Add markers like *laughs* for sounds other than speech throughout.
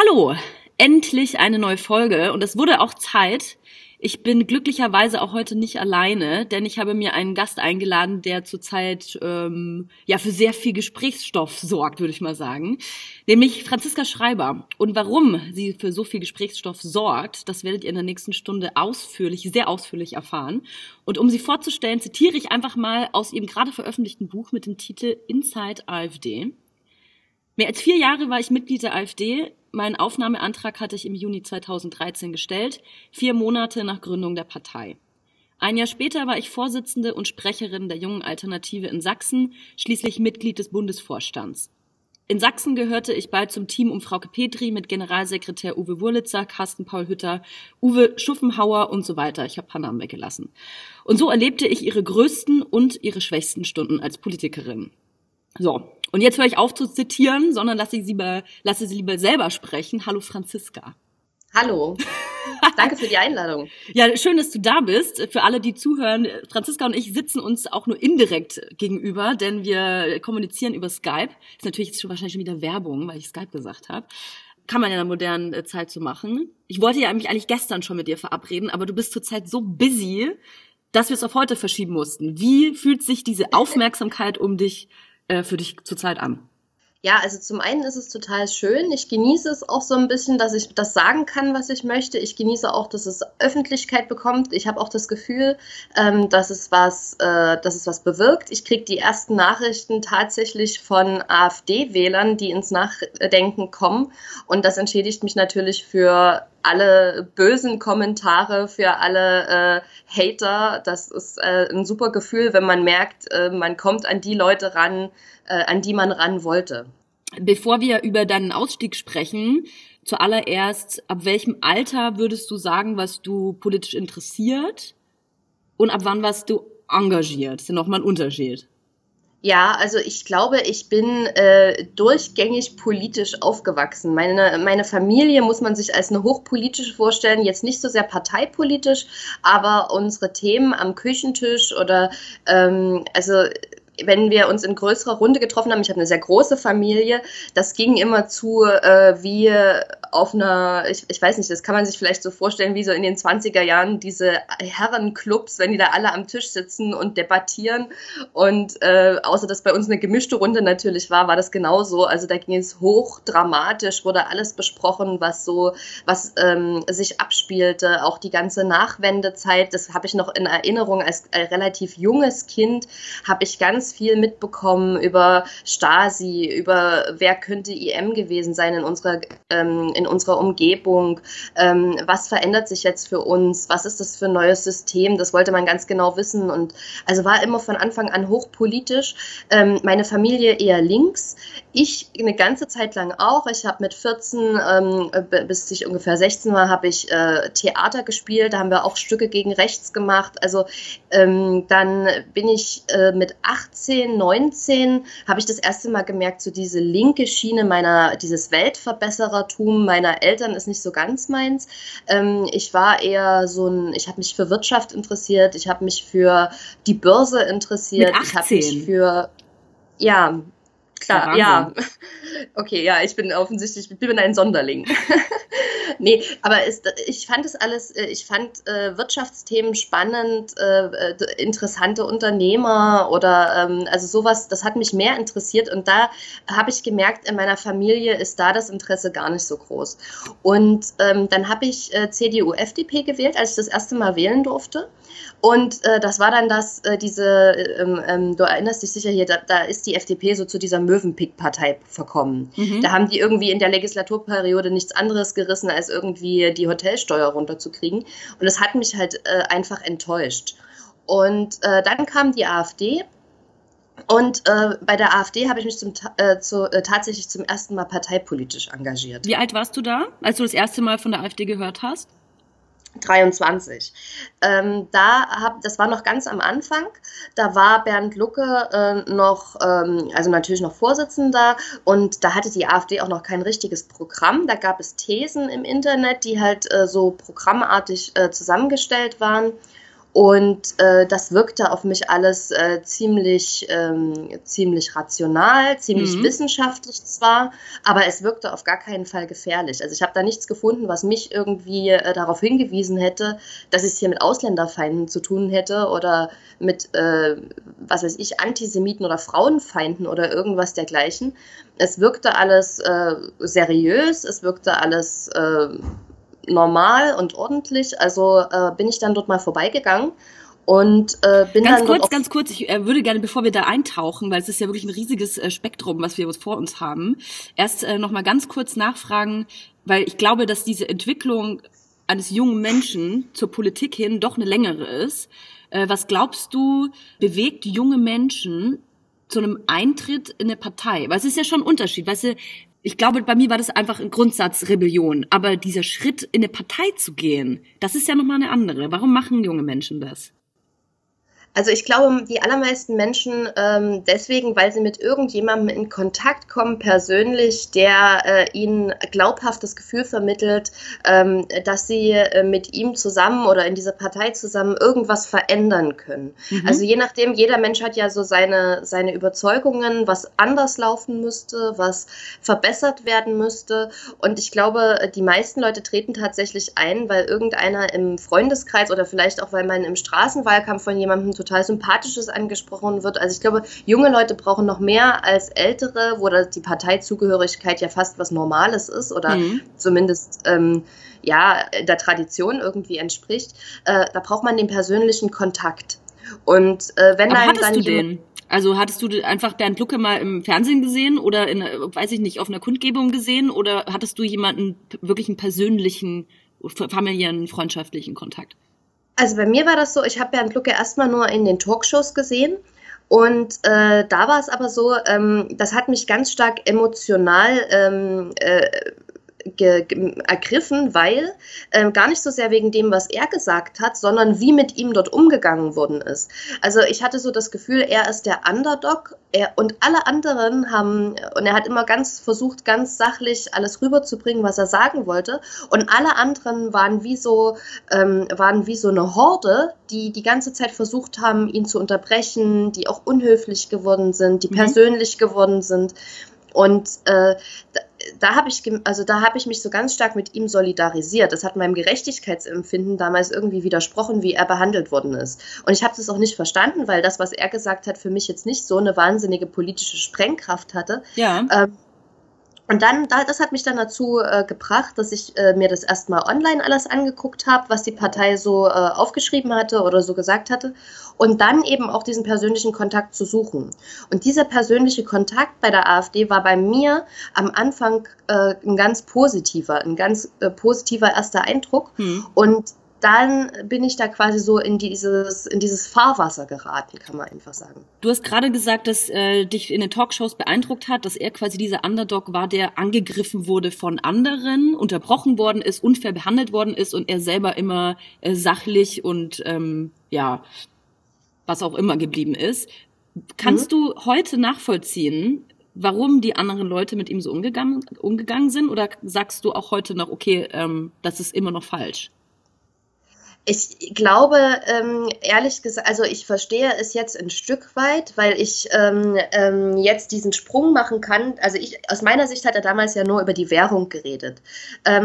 Hallo, endlich eine neue Folge und es wurde auch Zeit. Ich bin glücklicherweise auch heute nicht alleine, denn ich habe mir einen Gast eingeladen, der zurzeit ähm, ja für sehr viel Gesprächsstoff sorgt, würde ich mal sagen, nämlich Franziska Schreiber. Und warum sie für so viel Gesprächsstoff sorgt, das werdet ihr in der nächsten Stunde ausführlich, sehr ausführlich erfahren. Und um sie vorzustellen, zitiere ich einfach mal aus ihrem gerade veröffentlichten Buch mit dem Titel Inside AfD. Mehr als vier Jahre war ich Mitglied der AfD. Meinen Aufnahmeantrag hatte ich im Juni 2013 gestellt, vier Monate nach Gründung der Partei. Ein Jahr später war ich Vorsitzende und Sprecherin der Jungen Alternative in Sachsen, schließlich Mitglied des Bundesvorstands. In Sachsen gehörte ich bald zum Team um Frauke Petri mit Generalsekretär Uwe Wurlitzer, Carsten Paul Hütter, Uwe Schuffenhauer und so weiter. Ich habe paar Namen weggelassen. Und so erlebte ich ihre größten und ihre schwächsten Stunden als Politikerin. So, und jetzt höre ich auf zu zitieren, sondern lasse, ich sie, mal, lasse sie lieber selber sprechen. Hallo Franziska. Hallo. *laughs* Danke für die Einladung. ja, schön, dass du da bist. Für alle, die zuhören, Franziska und ich sitzen uns auch nur indirekt gegenüber, denn wir kommunizieren über Skype. Ist natürlich jetzt schon wahrscheinlich schon wieder Werbung, weil ich Skype gesagt habe. Kann man ja in der modernen äh, Zeit so machen. Ich wollte ja mich eigentlich gestern schon mit dir verabreden, aber du bist zurzeit so busy, dass wir es auf heute verschieben mussten. Wie fühlt sich diese Aufmerksamkeit um dich äh, für dich zurzeit an? Ja, also zum einen ist es total schön. Ich genieße es auch so ein bisschen, dass ich das sagen kann, was ich möchte. Ich genieße auch, dass es Öffentlichkeit bekommt. Ich habe auch das Gefühl, ähm, dass es was, äh, dass es was bewirkt. Ich kriege die ersten Nachrichten tatsächlich von AfD-Wählern, die ins Nachdenken kommen. Und das entschädigt mich natürlich für alle bösen Kommentare, für alle äh, Hater. Das ist äh, ein super Gefühl, wenn man merkt, äh, man kommt an die Leute ran, äh, an die man ran wollte. Bevor wir über deinen Ausstieg sprechen, zuallererst, ab welchem Alter würdest du sagen, was du politisch interessiert und ab wann warst du engagiert? Das ist ja nochmal ein Unterschied. Ja, also ich glaube, ich bin äh, durchgängig politisch aufgewachsen. Meine, meine Familie muss man sich als eine hochpolitische vorstellen, jetzt nicht so sehr parteipolitisch, aber unsere Themen am Küchentisch oder ähm, also wenn wir uns in größerer Runde getroffen haben, ich habe eine sehr große Familie, das ging immer zu äh, wie auf einer, ich, ich weiß nicht, das kann man sich vielleicht so vorstellen, wie so in den 20er Jahren diese Herrenclubs, wenn die da alle am Tisch sitzen und debattieren. Und äh, außer dass bei uns eine gemischte Runde natürlich war, war das genauso. Also da ging es hoch dramatisch, wurde alles besprochen, was so, was ähm, sich abspielte, auch die ganze Nachwendezeit, das habe ich noch in Erinnerung als äh, relativ junges Kind, habe ich ganz viel mitbekommen über Stasi, über wer könnte IM gewesen sein in unserer ähm, in unserer Umgebung, ähm, was verändert sich jetzt für uns, was ist das für ein neues System, das wollte man ganz genau wissen und also war immer von Anfang an hochpolitisch. Ähm, meine Familie eher links, ich eine ganze Zeit lang auch. Ich habe mit 14 ähm, bis ich ungefähr 16 war, habe ich äh, Theater gespielt, da haben wir auch Stücke gegen rechts gemacht. Also ähm, dann bin ich äh, mit 18, 19 habe ich das erste Mal gemerkt, so diese linke Schiene meiner, dieses Weltverbesserertum meiner Eltern ist nicht so ganz meins. Ähm, ich war eher so ein, ich habe mich für Wirtschaft interessiert, ich habe mich für die Börse interessiert, ich habe mich für ja, klar, ja. *laughs* Okay, ja, ich bin offensichtlich, ich bin ein Sonderling. *laughs* nee, aber ist, ich fand es alles, äh, ich fand äh, Wirtschaftsthemen spannend, äh, äh, interessante Unternehmer oder ähm, also sowas, das hat mich mehr interessiert und da habe ich gemerkt, in meiner Familie ist da das Interesse gar nicht so groß. Und ähm, dann habe ich äh, CDU, FDP gewählt, als ich das erste Mal wählen durfte. Und äh, das war dann das, diese, ähm, ähm, du erinnerst dich sicher hier, da, da ist die FDP so zu dieser Möwenpick-Partei verkommen. Mhm. Da haben die irgendwie in der Legislaturperiode nichts anderes gerissen, als irgendwie die Hotelsteuer runterzukriegen. Und das hat mich halt äh, einfach enttäuscht. Und äh, dann kam die AfD. Und äh, bei der AfD habe ich mich zum, äh, zu, äh, tatsächlich zum ersten Mal parteipolitisch engagiert. Wie alt warst du da, als du das erste Mal von der AfD gehört hast? 23. Ähm, da hab, das war noch ganz am Anfang. Da war Bernd Lucke äh, noch, ähm, also natürlich noch Vorsitzender und da hatte die AfD auch noch kein richtiges Programm. Da gab es Thesen im Internet, die halt äh, so programmartig äh, zusammengestellt waren. Und äh, das wirkte auf mich alles äh, ziemlich, ähm, ziemlich rational, ziemlich mhm. wissenschaftlich zwar, aber es wirkte auf gar keinen Fall gefährlich. Also ich habe da nichts gefunden, was mich irgendwie äh, darauf hingewiesen hätte, dass ich es hier mit Ausländerfeinden zu tun hätte oder mit, äh, was weiß ich, Antisemiten oder Frauenfeinden oder irgendwas dergleichen. Es wirkte alles äh, seriös, es wirkte alles äh, normal und ordentlich. Also äh, bin ich dann dort mal vorbeigegangen und äh, bin ganz dann kurz, ganz kurz. Ich äh, würde gerne, bevor wir da eintauchen, weil es ist ja wirklich ein riesiges äh, Spektrum, was wir vor uns haben, erst äh, noch mal ganz kurz nachfragen, weil ich glaube, dass diese Entwicklung eines jungen Menschen zur Politik hin doch eine längere ist. Äh, was glaubst du, bewegt junge Menschen zu einem Eintritt in eine Partei? Weil es ist ja schon ein Unterschied. Weißt du, ich glaube, bei mir war das einfach ein Grundsatzrebellion. Aber dieser Schritt, in eine Partei zu gehen, das ist ja nochmal eine andere. Warum machen junge Menschen das? Also ich glaube, die allermeisten Menschen ähm, deswegen, weil sie mit irgendjemandem in Kontakt kommen, persönlich, der äh, ihnen glaubhaft das Gefühl vermittelt, ähm, dass sie äh, mit ihm zusammen oder in dieser Partei zusammen irgendwas verändern können. Mhm. Also je nachdem, jeder Mensch hat ja so seine, seine Überzeugungen, was anders laufen müsste, was verbessert werden müsste. Und ich glaube, die meisten Leute treten tatsächlich ein, weil irgendeiner im Freundeskreis oder vielleicht auch, weil man im Straßenwahlkampf von jemandem total Sympathisches angesprochen wird. Also ich glaube, junge Leute brauchen noch mehr als ältere, wo die Parteizugehörigkeit ja fast was Normales ist oder mhm. zumindest ähm, ja der Tradition irgendwie entspricht. Äh, da braucht man den persönlichen Kontakt. Und äh, wenn Aber hattest dann du den? Also hattest du einfach Bernd Lucke mal im Fernsehen gesehen oder in, weiß ich nicht, auf einer Kundgebung gesehen oder hattest du jemanden wirklich einen persönlichen, familiären, freundschaftlichen Kontakt? Also bei mir war das so, ich habe Bernd Lucke erstmal nur in den Talkshows gesehen. Und äh, da war es aber so, ähm, das hat mich ganz stark emotional ähm, äh, ergriffen, weil äh, gar nicht so sehr wegen dem, was er gesagt hat, sondern wie mit ihm dort umgegangen worden ist. Also ich hatte so das Gefühl, er ist der Underdog er, und alle anderen haben, und er hat immer ganz versucht, ganz sachlich alles rüberzubringen, was er sagen wollte. Und alle anderen waren wie so, ähm, waren wie so eine Horde, die die ganze Zeit versucht haben, ihn zu unterbrechen, die auch unhöflich geworden sind, die mhm. persönlich geworden sind. Und äh, da, habe ich, also da habe ich mich so ganz stark mit ihm solidarisiert. Das hat meinem Gerechtigkeitsempfinden damals irgendwie widersprochen, wie er behandelt worden ist. Und ich habe das auch nicht verstanden, weil das, was er gesagt hat, für mich jetzt nicht so eine wahnsinnige politische Sprengkraft hatte. Ja. Ähm, und dann, das hat mich dann dazu äh, gebracht, dass ich äh, mir das erstmal online alles angeguckt habe, was die Partei so äh, aufgeschrieben hatte oder so gesagt hatte. Und dann eben auch diesen persönlichen Kontakt zu suchen. Und dieser persönliche Kontakt bei der AfD war bei mir am Anfang äh, ein ganz positiver, ein ganz äh, positiver erster Eindruck. Hm. Und dann bin ich da quasi so in dieses, in dieses Fahrwasser geraten, kann man einfach sagen. Du hast gerade gesagt, dass äh, dich in den Talkshows beeindruckt hat, dass er quasi dieser Underdog war, der angegriffen wurde von anderen, unterbrochen worden ist, unfair behandelt worden ist und er selber immer äh, sachlich und ähm, ja, was auch immer geblieben ist. Kannst mhm. du heute nachvollziehen, warum die anderen Leute mit ihm so umgegangen, umgegangen sind? Oder sagst du auch heute noch, okay, ähm, das ist immer noch falsch? Ich glaube, ähm, ehrlich gesagt, also ich verstehe es jetzt ein Stück weit, weil ich ähm, ähm, jetzt diesen Sprung machen kann. Also ich, aus meiner Sicht hat er damals ja nur über die Währung geredet. Äh,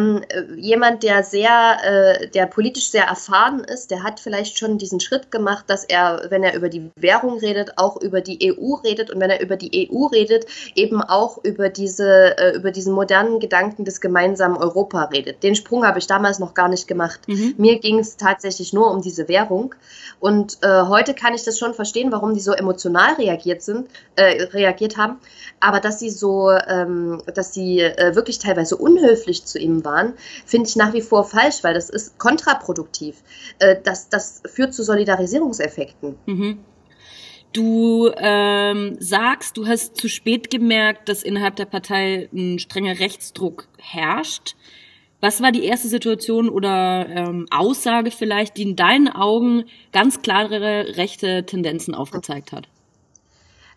jemand, der sehr, äh, der politisch sehr erfahren ist, der hat vielleicht schon diesen Schritt gemacht, dass er, wenn er über die Währung redet, auch über die EU redet und wenn er über die EU redet, eben auch über diese, äh, über diesen modernen Gedanken des gemeinsamen Europa redet. Den Sprung habe ich damals noch gar nicht gemacht. Mhm. Mir ging es tatsächlich tatsächlich nur um diese Währung. Und äh, heute kann ich das schon verstehen, warum die so emotional reagiert sind, äh, reagiert haben. Aber dass sie so, ähm, dass sie äh, wirklich teilweise unhöflich zu ihm waren, finde ich nach wie vor falsch, weil das ist kontraproduktiv. Äh, das, das führt zu Solidarisierungseffekten. Mhm. Du ähm, sagst, du hast zu spät gemerkt, dass innerhalb der Partei ein strenger Rechtsdruck herrscht. Was war die erste Situation oder ähm, Aussage vielleicht, die in deinen Augen ganz klare rechte Tendenzen aufgezeigt hat?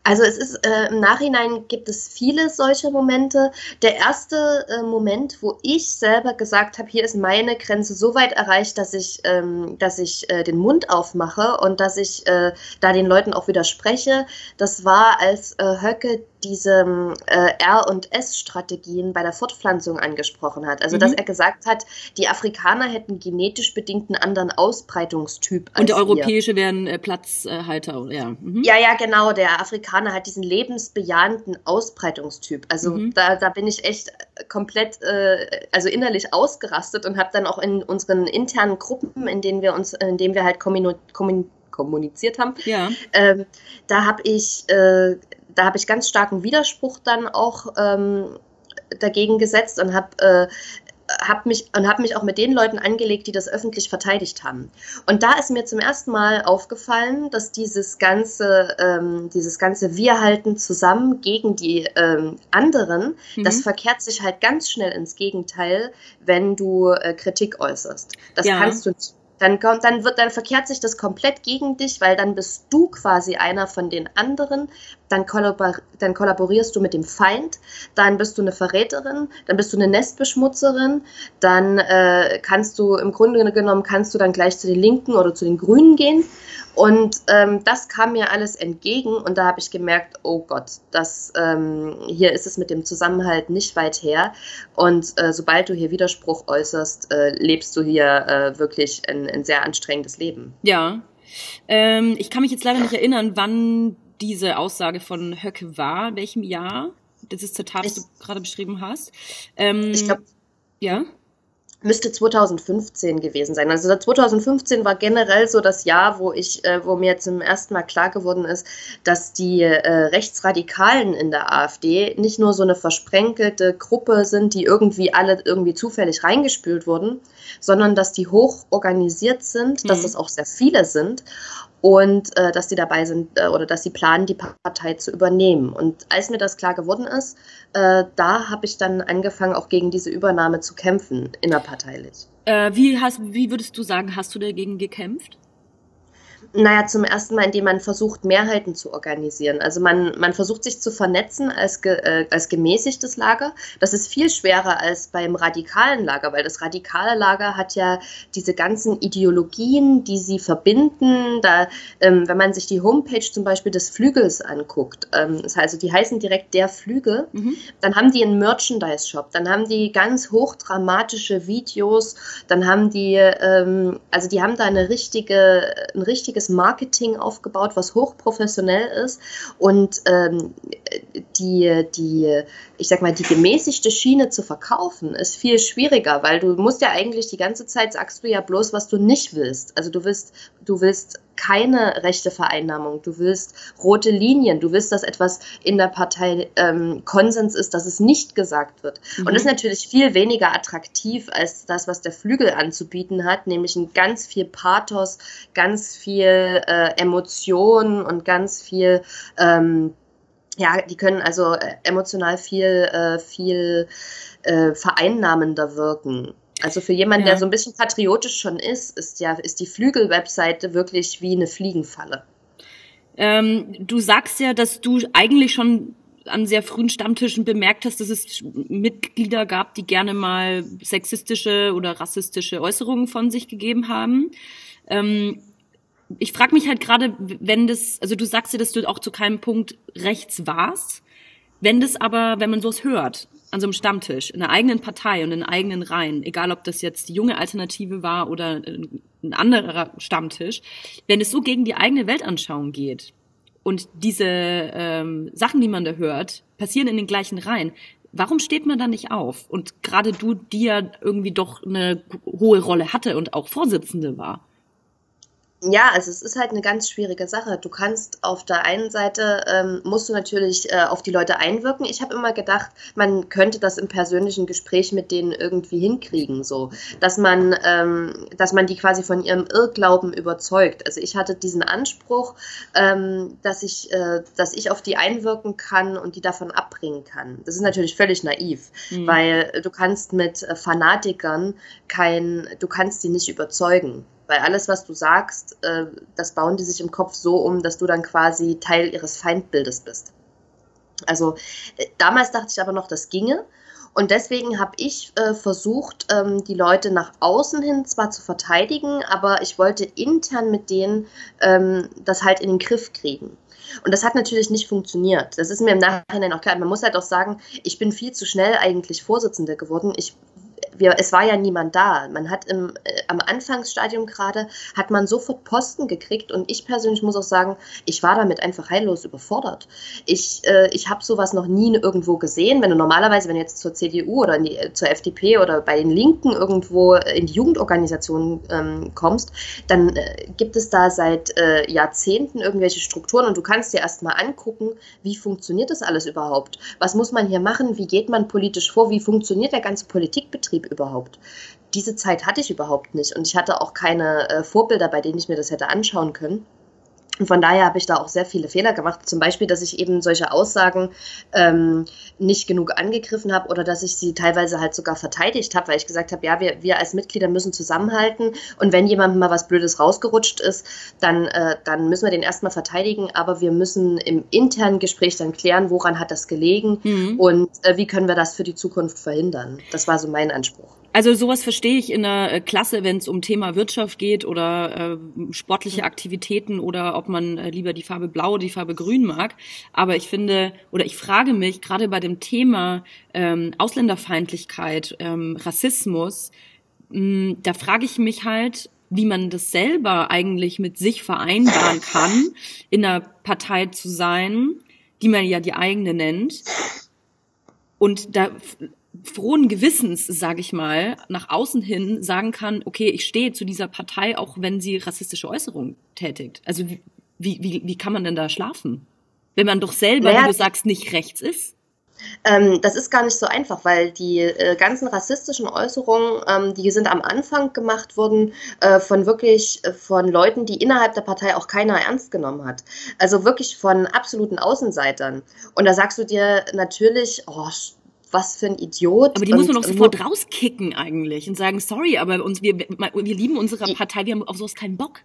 Also es ist äh, im Nachhinein gibt es viele solche Momente. Der erste äh, Moment, wo ich selber gesagt habe, hier ist meine Grenze so weit erreicht, dass ich, ähm, dass ich äh, den Mund aufmache und dass ich äh, da den Leuten auch widerspreche, das war, als äh, Höcke diese äh, R- und S-Strategien bei der Fortpflanzung angesprochen hat. Also, mhm. dass er gesagt hat, die Afrikaner hätten genetisch bedingt einen anderen Ausbreitungstyp. Und der europäische wären äh, Platzhalter, ja. Mhm. Ja, ja, genau. Der Afrikaner hat diesen lebensbejahenden Ausbreitungstyp. Also, mhm. da, da bin ich echt komplett, äh, also innerlich ausgerastet und habe dann auch in unseren internen Gruppen, in denen wir uns, in denen wir halt kommuniziert haben, ja. ähm, da habe ich äh, da habe ich ganz starken Widerspruch dann auch ähm, dagegen gesetzt und habe äh, hab mich und habe mich auch mit den Leuten angelegt, die das öffentlich verteidigt haben. Und da ist mir zum ersten Mal aufgefallen, dass dieses ganze, ähm, dieses ganze Wir halten zusammen gegen die ähm, anderen, mhm. das verkehrt sich halt ganz schnell ins Gegenteil, wenn du äh, Kritik äußerst. Das ja. kannst du nicht dann kommt, dann wird, dann verkehrt sich das komplett gegen dich, weil dann bist du quasi einer von den anderen. Dann, kollabor dann kollaborierst du mit dem Feind. Dann bist du eine Verräterin. Dann bist du eine Nestbeschmutzerin. Dann äh, kannst du im Grunde genommen kannst du dann gleich zu den Linken oder zu den Grünen gehen. Und ähm, das kam mir alles entgegen und da habe ich gemerkt, oh Gott, das, ähm, hier ist es mit dem Zusammenhalt nicht weit her. Und äh, sobald du hier Widerspruch äußerst, äh, lebst du hier äh, wirklich ein, ein, sehr anstrengendes Leben. Ja. Ähm, ich kann mich jetzt leider nicht erinnern, wann diese Aussage von Höcke war, in welchem Jahr dieses Zitat, das du gerade beschrieben hast. Ähm, ich glaube. Ja müsste 2015 gewesen sein. Also 2015 war generell so das Jahr, wo ich, äh, wo mir zum ersten Mal klar geworden ist, dass die äh, Rechtsradikalen in der AfD nicht nur so eine versprenkelte Gruppe sind, die irgendwie alle irgendwie zufällig reingespült wurden, sondern dass die hoch organisiert sind, mhm. dass das auch sehr viele sind und äh, dass die dabei sind äh, oder dass sie planen, die Partei zu übernehmen. Und als mir das klar geworden ist, äh, da habe ich dann angefangen, auch gegen diese Übernahme zu kämpfen, innerparteilich. Äh, wie, hast, wie würdest du sagen, hast du dagegen gekämpft? Naja, zum ersten Mal, indem man versucht, Mehrheiten zu organisieren. Also man, man versucht sich zu vernetzen als, ge, äh, als gemäßigtes Lager. Das ist viel schwerer als beim radikalen Lager, weil das radikale Lager hat ja diese ganzen Ideologien, die sie verbinden. Da, ähm, wenn man sich die Homepage zum Beispiel des Flügels anguckt, ähm, das heißt, also die heißen direkt der Flügel, mhm. dann haben die einen Merchandise-Shop, dann haben die ganz hochdramatische Videos, dann haben die, ähm, also die haben da eine richtige, ein richtiges richtiges Marketing aufgebaut, was hochprofessionell ist und ähm, die, die, ich sag mal, die gemäßigte Schiene zu verkaufen, ist viel schwieriger, weil du musst ja eigentlich die ganze Zeit sagst du ja bloß, was du nicht willst. Also du willst, du willst keine rechte Vereinnahmung. Du willst rote Linien. Du willst, dass etwas in der Partei ähm, Konsens ist, dass es nicht gesagt wird. Mhm. Und das ist natürlich viel weniger attraktiv als das, was der Flügel anzubieten hat, nämlich ein ganz viel Pathos, ganz viel äh, Emotion und ganz viel ähm, ja, die können also äh, emotional viel, äh, viel äh, vereinnahmender wirken. Also für jemanden, ja. der so ein bisschen patriotisch schon ist, ist ja ist die Flügel-Webseite wirklich wie eine Fliegenfalle. Ähm, du sagst ja, dass du eigentlich schon an sehr frühen Stammtischen bemerkt hast, dass es Mitglieder gab, die gerne mal sexistische oder rassistische Äußerungen von sich gegeben haben. Ähm, ich frage mich halt gerade, wenn das, also du sagst ja, dass du auch zu keinem Punkt rechts warst, wenn das aber, wenn man sowas hört, an so einem Stammtisch, in einer eigenen Partei und in eigenen Reihen, egal ob das jetzt die junge Alternative war oder ein anderer Stammtisch, wenn es so gegen die eigene Weltanschauung geht und diese ähm, Sachen, die man da hört, passieren in den gleichen Reihen, warum steht man da nicht auf? Und gerade du, die ja irgendwie doch eine hohe Rolle hatte und auch Vorsitzende war ja, also es ist halt eine ganz schwierige Sache. Du kannst auf der einen Seite, ähm, musst du natürlich äh, auf die Leute einwirken. Ich habe immer gedacht, man könnte das im persönlichen Gespräch mit denen irgendwie hinkriegen, so, dass man, ähm, dass man die quasi von ihrem Irrglauben überzeugt. Also ich hatte diesen Anspruch, ähm, dass ich, äh, dass ich auf die einwirken kann und die davon abbringen kann. Das ist natürlich völlig naiv, mhm. weil du kannst mit äh, Fanatikern kein, du kannst die nicht überzeugen. Weil alles, was du sagst, äh, das bauen die sich im Kopf so um, dass du dann quasi Teil ihres Feindbildes bist. Also äh, damals dachte ich aber noch, das ginge. Und deswegen habe ich äh, versucht, ähm, die Leute nach außen hin zwar zu verteidigen, aber ich wollte intern mit denen ähm, das halt in den Griff kriegen. Und das hat natürlich nicht funktioniert. Das ist mir im Nachhinein auch klar. Man muss halt auch sagen, ich bin viel zu schnell eigentlich Vorsitzende geworden. Ich wir, es war ja niemand da. Man hat im, äh, am Anfangsstadium gerade, hat man sofort Posten gekriegt und ich persönlich muss auch sagen, ich war damit einfach heillos überfordert. Ich, äh, ich habe sowas noch nie irgendwo gesehen. Wenn du normalerweise, wenn du jetzt zur CDU oder die, äh, zur FDP oder bei den Linken irgendwo in die Jugendorganisation ähm, kommst, dann äh, gibt es da seit äh, Jahrzehnten irgendwelche Strukturen und du kannst dir erstmal angucken, wie funktioniert das alles überhaupt? Was muss man hier machen? Wie geht man politisch vor? Wie funktioniert der ganze Politikbetrieb? Überhaupt. Diese Zeit hatte ich überhaupt nicht und ich hatte auch keine äh, Vorbilder, bei denen ich mir das hätte anschauen können. Und von daher habe ich da auch sehr viele Fehler gemacht. Zum Beispiel, dass ich eben solche Aussagen ähm, nicht genug angegriffen habe oder dass ich sie teilweise halt sogar verteidigt habe, weil ich gesagt habe, ja, wir, wir als Mitglieder müssen zusammenhalten und wenn jemandem mal was Blödes rausgerutscht ist, dann, äh, dann müssen wir den erstmal verteidigen, aber wir müssen im internen Gespräch dann klären, woran hat das gelegen mhm. und äh, wie können wir das für die Zukunft verhindern. Das war so mein Anspruch. Also sowas verstehe ich in der äh, Klasse, wenn es um Thema Wirtschaft geht oder äh, sportliche Aktivitäten oder ob man äh, lieber die Farbe Blau oder die Farbe Grün mag. Aber ich finde oder ich frage mich gerade bei dem Thema ähm, Ausländerfeindlichkeit, ähm, Rassismus, mh, hm, da frage ich mich halt, wie man das selber eigentlich mit sich vereinbaren kann, in einer Partei zu sein, die man ja die eigene nennt. Und da frohen Gewissens, sage ich mal, nach außen hin sagen kann, okay, ich stehe zu dieser Partei, auch wenn sie rassistische Äußerungen tätigt. Also wie, wie, wie kann man denn da schlafen? Wenn man doch selber, naja, wie du sagst, nicht rechts ist? Ähm, das ist gar nicht so einfach, weil die äh, ganzen rassistischen Äußerungen, ähm, die sind am Anfang gemacht worden äh, von wirklich äh, von Leuten, die innerhalb der Partei auch keiner ernst genommen hat. Also wirklich von absoluten Außenseitern. Und da sagst du dir natürlich, oh, was für ein Idiot. Aber die muss man doch sofort rauskicken eigentlich und sagen, sorry, aber uns, wir, wir lieben unsere Partei, wir haben auf sowas keinen Bock.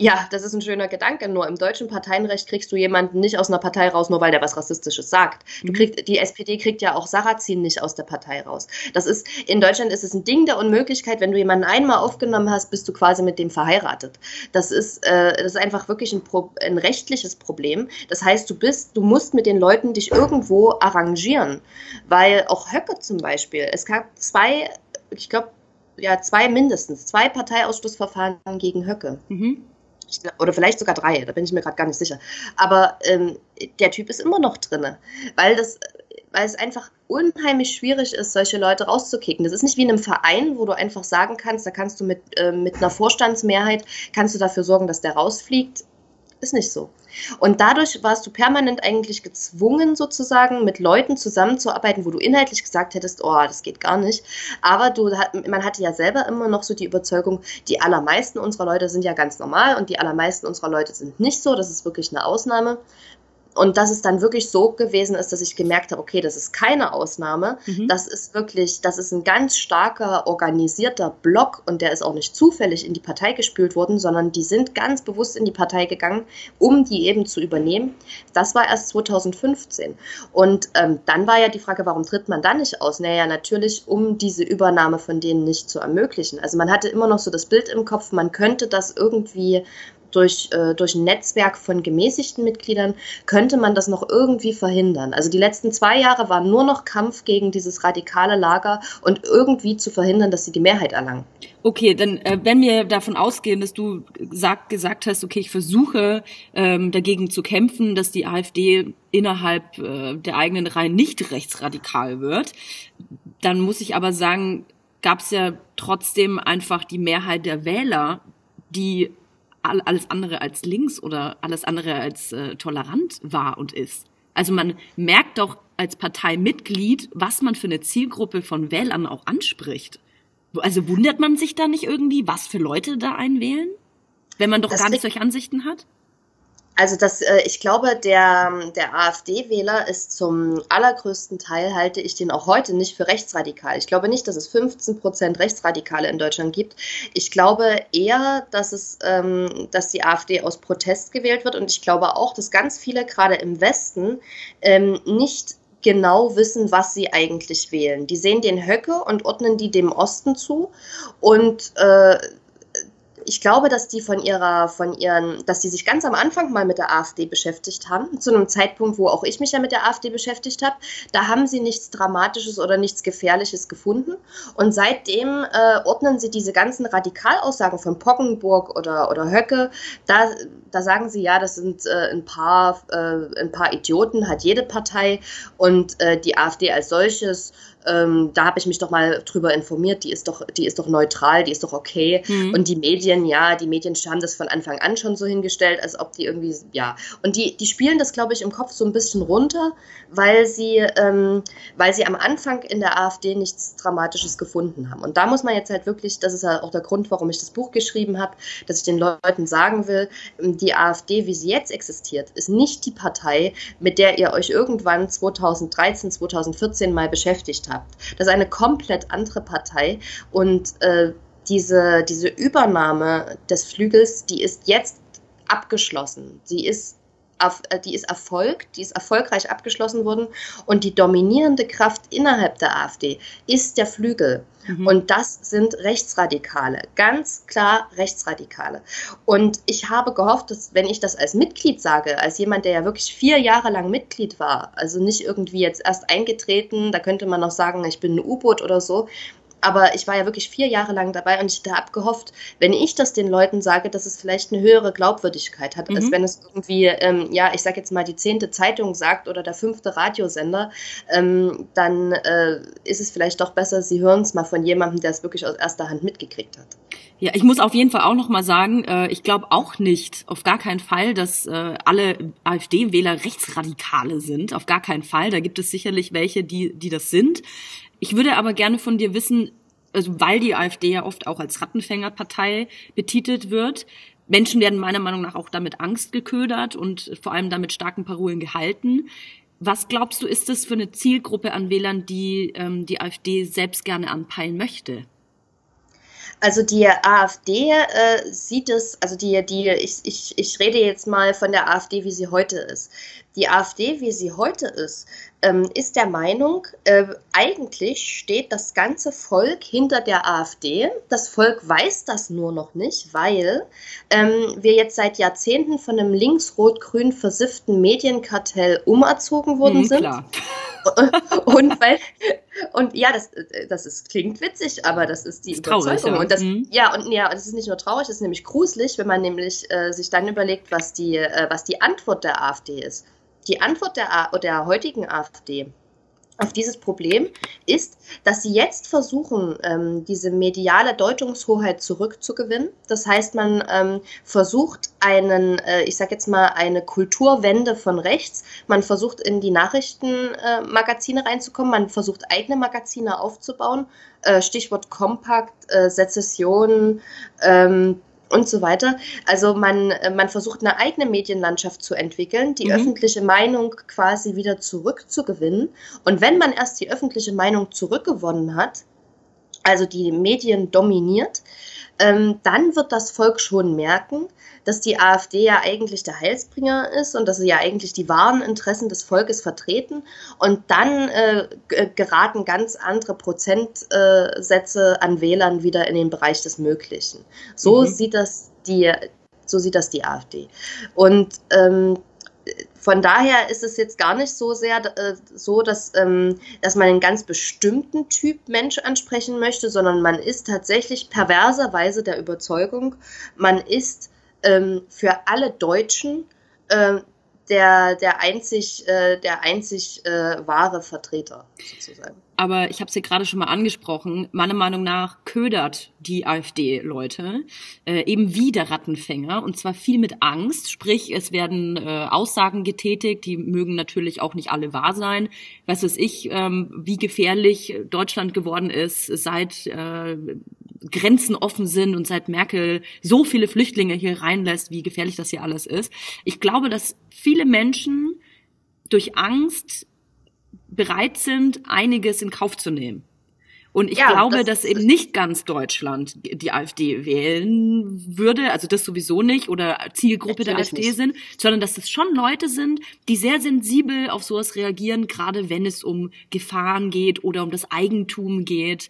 Ja, das ist ein schöner Gedanke. Nur im deutschen Parteienrecht kriegst du jemanden nicht aus einer Partei raus, nur weil der was Rassistisches sagt. Du mhm. kriegst, die SPD kriegt ja auch Sarrazin nicht aus der Partei raus. Das ist, in Deutschland ist es ein Ding der Unmöglichkeit. Wenn du jemanden einmal aufgenommen hast, bist du quasi mit dem verheiratet. Das ist, äh, das ist einfach wirklich ein, Pro, ein rechtliches Problem. Das heißt, du bist, du musst mit den Leuten dich irgendwo arrangieren. Weil auch Höcke zum Beispiel, es gab zwei, ich glaube, ja, zwei mindestens, zwei Parteiausschlussverfahren gegen Höcke. Mhm oder vielleicht sogar drei, da bin ich mir gerade gar nicht sicher. Aber ähm, der Typ ist immer noch drin, weil das, weil es einfach unheimlich schwierig ist, solche Leute rauszukicken. Das ist nicht wie in einem Verein, wo du einfach sagen kannst, da kannst du mit, äh, mit einer Vorstandsmehrheit, kannst du dafür sorgen, dass der rausfliegt. Ist nicht so. Und dadurch warst du permanent eigentlich gezwungen, sozusagen mit Leuten zusammenzuarbeiten, wo du inhaltlich gesagt hättest, oh, das geht gar nicht. Aber du, man hatte ja selber immer noch so die Überzeugung, die allermeisten unserer Leute sind ja ganz normal und die allermeisten unserer Leute sind nicht so. Das ist wirklich eine Ausnahme. Und dass es dann wirklich so gewesen ist, dass ich gemerkt habe, okay, das ist keine Ausnahme. Mhm. Das ist wirklich, das ist ein ganz starker, organisierter Block und der ist auch nicht zufällig in die Partei gespült worden, sondern die sind ganz bewusst in die Partei gegangen, um die eben zu übernehmen. Das war erst 2015. Und ähm, dann war ja die Frage, warum tritt man da nicht aus? Naja, natürlich, um diese Übernahme von denen nicht zu ermöglichen. Also man hatte immer noch so das Bild im Kopf, man könnte das irgendwie durch, äh, durch ein Netzwerk von gemäßigten Mitgliedern könnte man das noch irgendwie verhindern. Also die letzten zwei Jahre waren nur noch Kampf gegen dieses radikale Lager und irgendwie zu verhindern, dass sie die Mehrheit erlangen. Okay, dann äh, wenn wir davon ausgehen, dass du sag, gesagt hast, okay, ich versuche ähm, dagegen zu kämpfen, dass die AfD innerhalb äh, der eigenen Reihen nicht rechtsradikal wird, dann muss ich aber sagen, gab es ja trotzdem einfach die Mehrheit der Wähler, die alles andere als links oder alles andere als äh, tolerant war und ist. Also man merkt doch als Parteimitglied, was man für eine Zielgruppe von Wählern auch anspricht. Also wundert man sich da nicht irgendwie, was für Leute da einwählen, wenn man doch das gar nicht solche Ansichten hat? Also das, äh, ich glaube, der, der AfD-Wähler ist zum allergrößten Teil, halte ich den auch heute nicht für rechtsradikal. Ich glaube nicht, dass es 15 Prozent Rechtsradikale in Deutschland gibt. Ich glaube eher, dass es, ähm, dass die AfD aus Protest gewählt wird. Und ich glaube auch, dass ganz viele gerade im Westen ähm, nicht genau wissen, was sie eigentlich wählen. Die sehen den Höcke und ordnen die dem Osten zu und äh, ich glaube, dass die von ihrer, von ihren, dass die sich ganz am Anfang mal mit der AfD beschäftigt haben, zu einem Zeitpunkt, wo auch ich mich ja mit der AfD beschäftigt habe. Da haben sie nichts Dramatisches oder nichts Gefährliches gefunden. Und seitdem äh, ordnen sie diese ganzen Radikalaussagen von Poggenburg oder, oder Höcke, da, da sagen sie, ja, das sind äh, ein, paar, äh, ein paar Idioten, hat jede Partei. Und äh, die AfD als solches ähm, da habe ich mich doch mal drüber informiert, die ist doch, die ist doch neutral, die ist doch okay. Mhm. Und die Medien, ja, die Medien haben das von Anfang an schon so hingestellt, als ob die irgendwie, ja. Und die, die spielen das, glaube ich, im Kopf so ein bisschen runter, weil sie, ähm, weil sie am Anfang in der AfD nichts Dramatisches gefunden haben. Und da muss man jetzt halt wirklich, das ist ja auch der Grund, warum ich das Buch geschrieben habe, dass ich den Leuten sagen will, die AfD, wie sie jetzt existiert, ist nicht die Partei, mit der ihr euch irgendwann 2013, 2014 mal beschäftigt habt. Das ist eine komplett andere Partei und äh, diese, diese Übernahme des Flügels, die ist jetzt abgeschlossen. Sie ist die ist erfolgt, die ist erfolgreich abgeschlossen worden und die dominierende Kraft innerhalb der AfD ist der Flügel. Mhm. Und das sind Rechtsradikale, ganz klar Rechtsradikale. Und ich habe gehofft, dass wenn ich das als Mitglied sage, als jemand, der ja wirklich vier Jahre lang Mitglied war, also nicht irgendwie jetzt erst eingetreten, da könnte man noch sagen, ich bin ein U-Boot oder so, aber ich war ja wirklich vier Jahre lang dabei und ich habe gehofft, wenn ich das den Leuten sage, dass es vielleicht eine höhere Glaubwürdigkeit hat, mhm. als wenn es irgendwie, ähm, ja, ich sage jetzt mal, die zehnte Zeitung sagt oder der fünfte Radiosender, ähm, dann äh, ist es vielleicht doch besser, sie hören es mal von jemandem, der es wirklich aus erster Hand mitgekriegt hat. Ja, ich muss auf jeden Fall auch noch mal sagen, äh, ich glaube auch nicht, auf gar keinen Fall, dass äh, alle AfD-Wähler Rechtsradikale sind. Auf gar keinen Fall. Da gibt es sicherlich welche, die, die das sind. Ich würde aber gerne von dir wissen, also weil die AfD ja oft auch als Rattenfängerpartei betitelt wird, Menschen werden meiner Meinung nach auch damit Angst geködert und vor allem damit starken Parolen gehalten. Was glaubst du, ist das für eine Zielgruppe an Wählern, die ähm, die AfD selbst gerne anpeilen möchte? Also die AfD äh, sieht es, also die, die, ich, ich, ich rede jetzt mal von der AfD, wie sie heute ist. Die AfD, wie sie heute ist, ähm, ist der Meinung, äh, eigentlich steht das ganze Volk hinter der AfD. Das Volk weiß das nur noch nicht, weil ähm, wir jetzt seit Jahrzehnten von einem links-rot-grün versifften Medienkartell umerzogen worden mhm, sind. Klar. *laughs* und weil und ja, das, das ist, klingt witzig, aber das ist die ist Überzeugung. Traurig, ja. Und das, mhm. ja, und ja, das ist nicht nur traurig, das ist nämlich gruselig, wenn man nämlich äh, sich dann überlegt, was die, äh, was die Antwort der AfD ist. Die Antwort der, der heutigen AfD auf dieses Problem ist, dass sie jetzt versuchen, ähm, diese mediale Deutungshoheit zurückzugewinnen. Das heißt, man ähm, versucht einen, äh, ich sage jetzt mal, eine Kulturwende von rechts. Man versucht in die Nachrichtenmagazine äh, reinzukommen. Man versucht eigene Magazine aufzubauen. Äh, Stichwort Kompakt, äh, Sezession, ähm, und so weiter. Also man, äh, man versucht eine eigene Medienlandschaft zu entwickeln, die mhm. öffentliche Meinung quasi wieder zurückzugewinnen. Und wenn man erst die öffentliche Meinung zurückgewonnen hat, also die Medien dominiert, ähm, dann wird das Volk schon merken, dass die AfD ja eigentlich der Heilsbringer ist und dass sie ja eigentlich die wahren Interessen des Volkes vertreten. Und dann äh, geraten ganz andere Prozentsätze an Wählern wieder in den Bereich des Möglichen. So mhm. sieht das die, so sieht das die AfD. Und ähm, von daher ist es jetzt gar nicht so sehr äh, so, dass, ähm, dass man einen ganz bestimmten Typ Mensch ansprechen möchte, sondern man ist tatsächlich perverserweise der Überzeugung, man ist ähm, für alle Deutschen äh, der, der einzig, äh, der einzig äh, wahre Vertreter sozusagen. Aber ich habe es ja gerade schon mal angesprochen, meiner Meinung nach ködert die AfD Leute äh, eben wie der Rattenfänger und zwar viel mit Angst, sprich es werden äh, Aussagen getätigt, die mögen natürlich auch nicht alle wahr sein. Was weiß ich, ähm, wie gefährlich Deutschland geworden ist seit äh, Grenzen offen sind und seit Merkel so viele Flüchtlinge hier reinlässt, wie gefährlich das hier alles ist. Ich glaube, dass viele Menschen durch Angst bereit sind, einiges in Kauf zu nehmen. Und ich ja, glaube, das dass eben nicht ganz Deutschland die AfD wählen würde, also das sowieso nicht oder Zielgruppe der AfD nicht. sind, sondern dass es schon Leute sind, die sehr sensibel auf sowas reagieren, gerade wenn es um Gefahren geht oder um das Eigentum geht.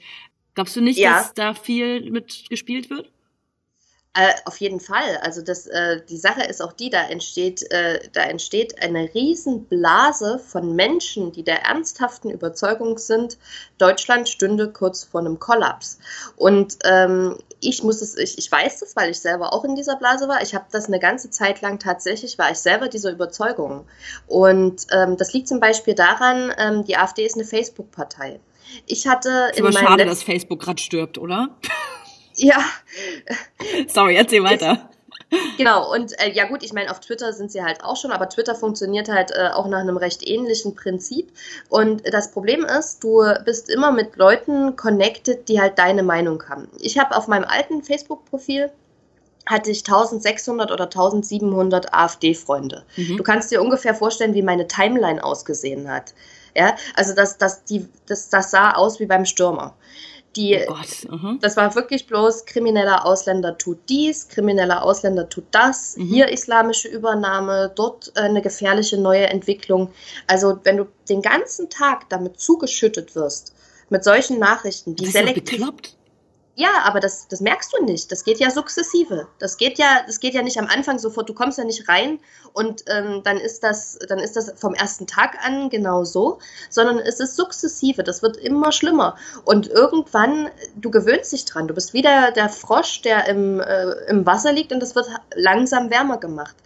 Glaubst du nicht, ja. dass da viel mitgespielt wird? Äh, auf jeden Fall. Also das, äh, die Sache ist auch die, da entsteht, äh, da entsteht eine Riesenblase von Menschen, die der ernsthaften Überzeugung sind, Deutschland stünde kurz vor einem Kollaps. Und ähm, ich muss es, ich, ich weiß das, weil ich selber auch in dieser Blase war. Ich habe das eine ganze Zeit lang tatsächlich, war ich selber dieser Überzeugung. Und ähm, das liegt zum Beispiel daran, ähm, die AfD ist eine Facebook-Partei. Ich hatte ist aber schade, dass Facebook gerade stirbt, oder? *laughs* Ja. *laughs* Sorry, erzähl weiter. Genau, und äh, ja gut, ich meine, auf Twitter sind sie halt auch schon, aber Twitter funktioniert halt äh, auch nach einem recht ähnlichen Prinzip. Und das Problem ist, du bist immer mit Leuten connected, die halt deine Meinung haben. Ich habe auf meinem alten Facebook-Profil hatte ich 1600 oder 1700 AfD-Freunde. Mhm. Du kannst dir ungefähr vorstellen, wie meine Timeline ausgesehen hat. Ja, also das, das, die, das, das sah aus wie beim Stürmer. Die, oh Gott, uh Das war wirklich bloß krimineller Ausländer tut dies, krimineller Ausländer tut das, mhm. hier islamische Übernahme, dort äh, eine gefährliche neue Entwicklung. Also wenn du den ganzen Tag damit zugeschüttet wirst, mit solchen Nachrichten, die selektiv. Ja, aber das, das merkst du nicht. Das geht ja sukzessive. Das geht ja, das geht ja nicht am Anfang sofort. Du kommst ja nicht rein und ähm, dann ist das, dann ist das vom ersten Tag an genau so, sondern es ist sukzessive. Das wird immer schlimmer. Und irgendwann, du gewöhnst dich dran. Du bist wieder der Frosch, der im, äh, im Wasser liegt und es wird langsam wärmer gemacht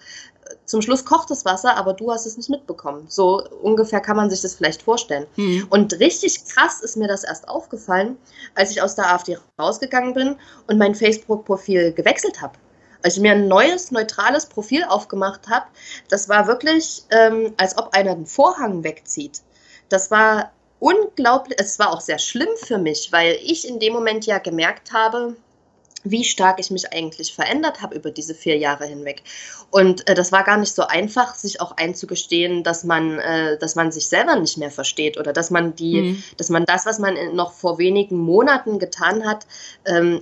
zum Schluss kocht das Wasser, aber du hast es nicht mitbekommen. So ungefähr kann man sich das vielleicht vorstellen. Mhm. Und richtig krass ist mir das erst aufgefallen, als ich aus der AfD rausgegangen bin und mein Facebook-Profil gewechselt habe. Als ich mir ein neues, neutrales Profil aufgemacht habe, das war wirklich, ähm, als ob einer den Vorhang wegzieht. Das war unglaublich, es war auch sehr schlimm für mich, weil ich in dem Moment ja gemerkt habe, wie stark ich mich eigentlich verändert habe über diese vier Jahre hinweg. Und äh, das war gar nicht so einfach, sich auch einzugestehen, dass man, äh, dass man sich selber nicht mehr versteht oder dass man die, mhm. dass man das, was man noch vor wenigen Monaten getan hat, ähm,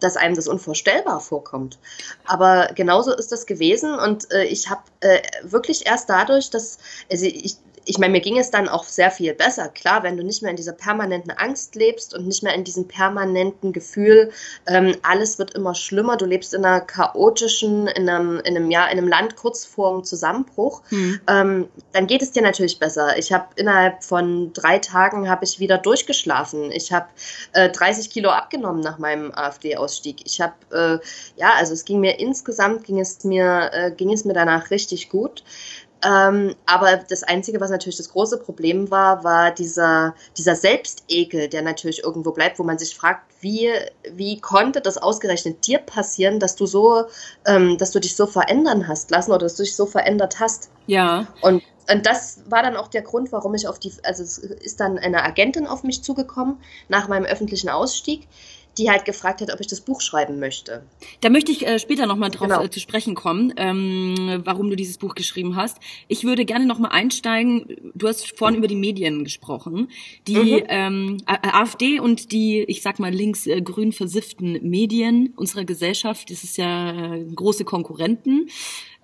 dass einem das unvorstellbar vorkommt. Aber genauso ist das gewesen und äh, ich habe äh, wirklich erst dadurch, dass also ich, ich meine, mir ging es dann auch sehr viel besser. Klar, wenn du nicht mehr in dieser permanenten Angst lebst und nicht mehr in diesem permanenten Gefühl, ähm, alles wird immer schlimmer, du lebst in einer chaotischen, in einem, in einem, ja, in einem Land kurz vor dem Zusammenbruch, mhm. ähm, dann geht es dir natürlich besser. Ich habe innerhalb von drei Tagen habe ich wieder durchgeschlafen. Ich habe äh, 30 Kilo abgenommen nach meinem AfD-Ausstieg. Ich habe, äh, ja, also es ging mir insgesamt ging es mir, äh, ging es mir danach richtig gut. Ähm, aber das Einzige, was natürlich das große Problem war, war dieser, dieser Selbstekel, der natürlich irgendwo bleibt, wo man sich fragt, wie, wie konnte das ausgerechnet dir passieren, dass du so, ähm, dass du dich so verändern hast lassen oder dass du dich so verändert hast. Ja. Und, und das war dann auch der Grund, warum ich auf die, also es ist dann eine Agentin auf mich zugekommen nach meinem öffentlichen Ausstieg, die halt gefragt hat, ob ich das Buch schreiben möchte. Da möchte ich äh, später nochmal drauf genau. äh, zu sprechen kommen, ähm, warum du dieses Buch geschrieben hast. Ich würde gerne nochmal einsteigen. Du hast vorhin über die Medien gesprochen. Die mhm. ähm, AfD und die, ich sag mal, links-grün äh, versifften Medien unserer Gesellschaft, das ist ja äh, große Konkurrenten.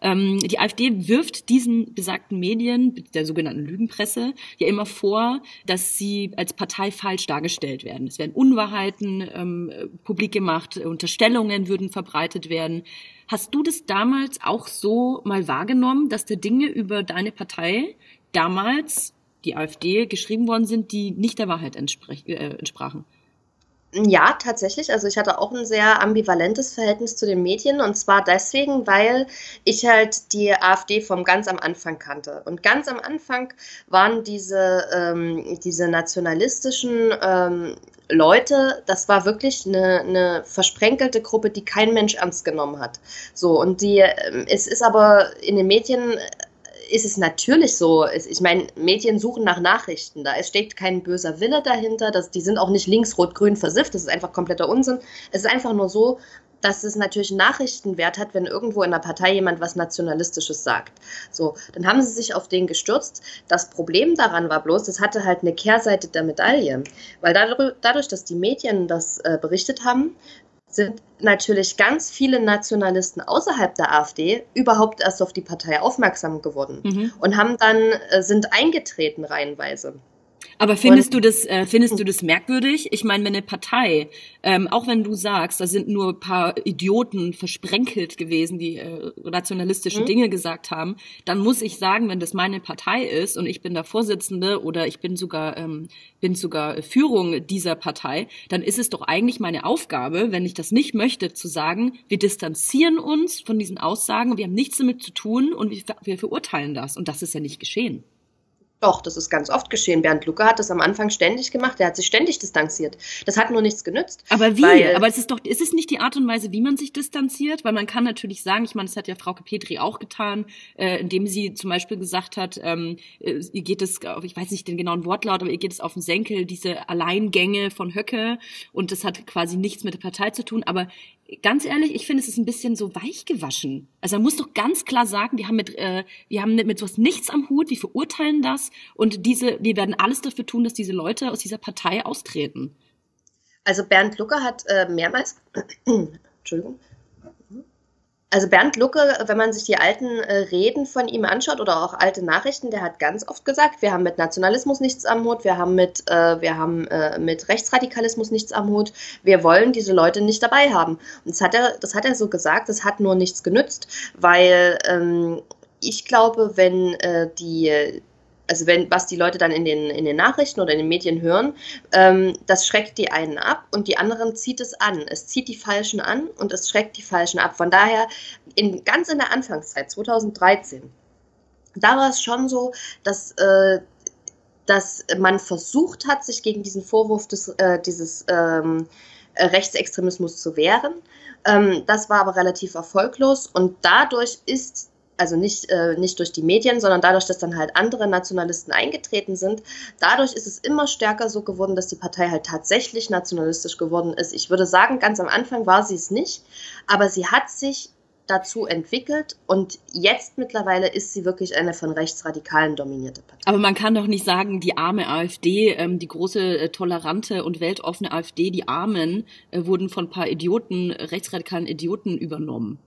Ähm, die AfD wirft diesen besagten Medien, der sogenannten Lügenpresse, ja immer vor, dass sie als Partei falsch dargestellt werden. Es werden Unwahrheiten ähm, publik gemacht, Unterstellungen würden verbreitet werden. Hast du das damals auch so mal wahrgenommen, dass da Dinge über deine Partei damals, die AfD, geschrieben worden sind, die nicht der Wahrheit äh, entsprachen? Ja, tatsächlich. Also ich hatte auch ein sehr ambivalentes Verhältnis zu den Medien und zwar deswegen, weil ich halt die AfD vom ganz am Anfang kannte. Und ganz am Anfang waren diese, ähm, diese nationalistischen ähm, Leute, das war wirklich eine, eine versprenkelte Gruppe, die kein Mensch ernst genommen hat. So, und die, ähm, es ist aber in den Medien ist es natürlich so. Ich meine, Medien suchen nach Nachrichten. Da steckt kein böser Wille dahinter. Das, die sind auch nicht links, rot, grün versifft. Das ist einfach kompletter Unsinn. Es ist einfach nur so, dass es natürlich Nachrichtenwert hat, wenn irgendwo in der Partei jemand was Nationalistisches sagt. So, dann haben sie sich auf den gestürzt. Das Problem daran war bloß, das hatte halt eine Kehrseite der Medaille. Weil dadurch, dass die Medien das äh, berichtet haben, sind natürlich ganz viele Nationalisten außerhalb der AfD überhaupt erst auf die Partei aufmerksam geworden mhm. und haben dann äh, sind eingetreten reihenweise. Aber findest und, du das, äh, findest du das merkwürdig? Ich meine, wenn eine Partei, ähm, auch wenn du sagst, da sind nur ein paar Idioten versprenkelt gewesen, die äh, rationalistische mhm. Dinge gesagt haben, dann muss ich sagen, wenn das meine Partei ist und ich bin der Vorsitzende oder ich bin sogar, ähm, bin sogar Führung dieser Partei, dann ist es doch eigentlich meine Aufgabe, wenn ich das nicht möchte, zu sagen, wir distanzieren uns von diesen Aussagen, wir haben nichts damit zu tun und wir, wir verurteilen das. Und das ist ja nicht geschehen. Doch, das ist ganz oft geschehen. Bernd Lucke hat das am Anfang ständig gemacht. Er hat sich ständig distanziert. Das hat nur nichts genützt. Aber wie? Weil, Aber es ist doch, ist es nicht die Art und Weise, wie man sich distanziert? Weil man kann natürlich sagen, ich meine, das hat ja Frau Petri auch getan, äh, indem sie zum Beispiel gesagt hat, ähm, äh, ihr geht es, ich weiß nicht den genauen Wortlaut, aber ihr geht es auf den Senkel, diese Alleingänge von Höcke. Und das hat quasi nichts mit der Partei zu tun. Aber ganz ehrlich, ich finde, es ist ein bisschen so weich gewaschen. Also man muss doch ganz klar sagen, wir haben mit, äh, wir haben mit sowas nichts am Hut, wir verurteilen das und diese, wir werden alles dafür tun, dass diese Leute aus dieser Partei austreten. Also Bernd Lucke hat äh, mehrmals, *clears throat* Entschuldigung, also Bernd Lucke, wenn man sich die alten äh, Reden von ihm anschaut oder auch alte Nachrichten, der hat ganz oft gesagt, wir haben mit Nationalismus nichts am Hut, wir haben mit, äh, wir haben äh, mit Rechtsradikalismus nichts am Hut, wir wollen diese Leute nicht dabei haben. Und das hat er, das hat er so gesagt, das hat nur nichts genützt, weil ähm, ich glaube, wenn äh, die also wenn, was die Leute dann in den, in den Nachrichten oder in den Medien hören, ähm, das schreckt die einen ab und die anderen zieht es an. Es zieht die Falschen an und es schreckt die Falschen ab. Von daher, in, ganz in der Anfangszeit, 2013, da war es schon so, dass, äh, dass man versucht hat, sich gegen diesen Vorwurf des, äh, dieses ähm, Rechtsextremismus zu wehren. Ähm, das war aber relativ erfolglos und dadurch ist also nicht, äh, nicht durch die Medien, sondern dadurch, dass dann halt andere Nationalisten eingetreten sind. Dadurch ist es immer stärker so geworden, dass die Partei halt tatsächlich nationalistisch geworden ist. Ich würde sagen, ganz am Anfang war sie es nicht, aber sie hat sich dazu entwickelt und jetzt mittlerweile ist sie wirklich eine von Rechtsradikalen dominierte Partei. Aber man kann doch nicht sagen, die arme AfD, ähm, die große, äh, tolerante und weltoffene AfD, die Armen, äh, wurden von ein paar Idioten, rechtsradikalen Idioten übernommen.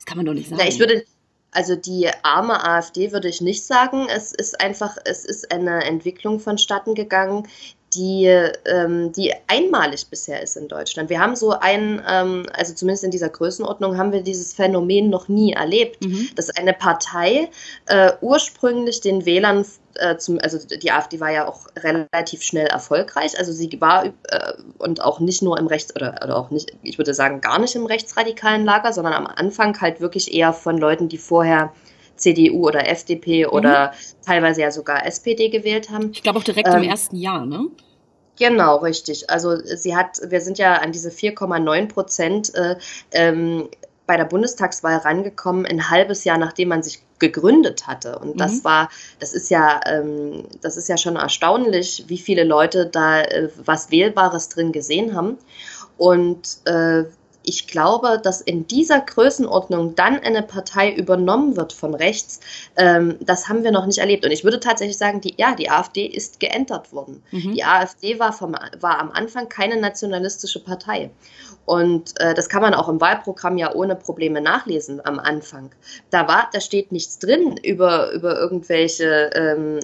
Das kann man doch nicht sagen. Na, ich würde, also die arme AfD würde ich nicht sagen. Es ist einfach, es ist eine Entwicklung vonstatten gegangen, die, ähm, die einmalig bisher ist in Deutschland. Wir haben so ein, ähm, also zumindest in dieser Größenordnung haben wir dieses Phänomen noch nie erlebt, mhm. dass eine Partei äh, ursprünglich den Wählern äh, zum, also die AfD war ja auch relativ schnell erfolgreich, also sie war äh, und auch nicht nur im Rechts oder, oder auch nicht, ich würde sagen gar nicht im rechtsradikalen Lager, sondern am Anfang halt wirklich eher von Leuten, die vorher CDU oder FDP mhm. oder teilweise ja sogar SPD gewählt haben. Ich glaube auch direkt ähm, im ersten Jahr, ne? Genau, richtig. Also sie hat, wir sind ja an diese 4,9 Prozent äh, ähm, bei der Bundestagswahl rangekommen, ein halbes Jahr nachdem man sich gegründet hatte. Und mhm. das war, das ist ja, ähm, das ist ja schon erstaunlich, wie viele Leute da äh, was Wählbares drin gesehen haben. Und äh, ich glaube, dass in dieser Größenordnung dann eine Partei übernommen wird von rechts, ähm, das haben wir noch nicht erlebt. Und ich würde tatsächlich sagen, die, ja, die AfD ist geändert worden. Mhm. Die AfD war, vom, war am Anfang keine nationalistische Partei. Und äh, das kann man auch im Wahlprogramm ja ohne Probleme nachlesen am Anfang. Da war, da steht nichts drin über, über irgendwelche ähm,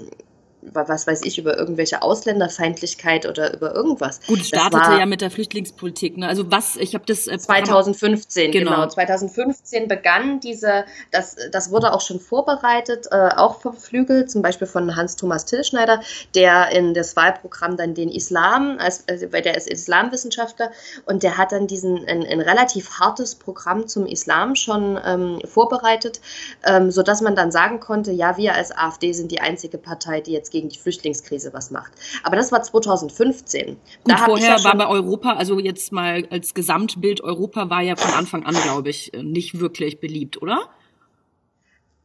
was weiß ich, über irgendwelche Ausländerfeindlichkeit oder über irgendwas. Gut, startete ja mit der Flüchtlingspolitik. Ne? Also was, ich habe das... Äh, 2015, genau. genau. 2015 begann diese, das, das wurde auch schon vorbereitet, äh, auch vom Flügel, zum Beispiel von Hans-Thomas Tillschneider, der in das Wahlprogramm dann den Islam, als, also, weil der ist Islamwissenschaftler und der hat dann diesen, ein, ein relativ hartes Programm zum Islam schon ähm, vorbereitet, ähm, sodass man dann sagen konnte, ja, wir als AfD sind die einzige Partei, die jetzt gegen die Flüchtlingskrise was macht. Aber das war 2015. Gut, da vorher ja war bei Europa, also jetzt mal als Gesamtbild Europa war ja von Anfang an, glaube ich, nicht wirklich beliebt, oder?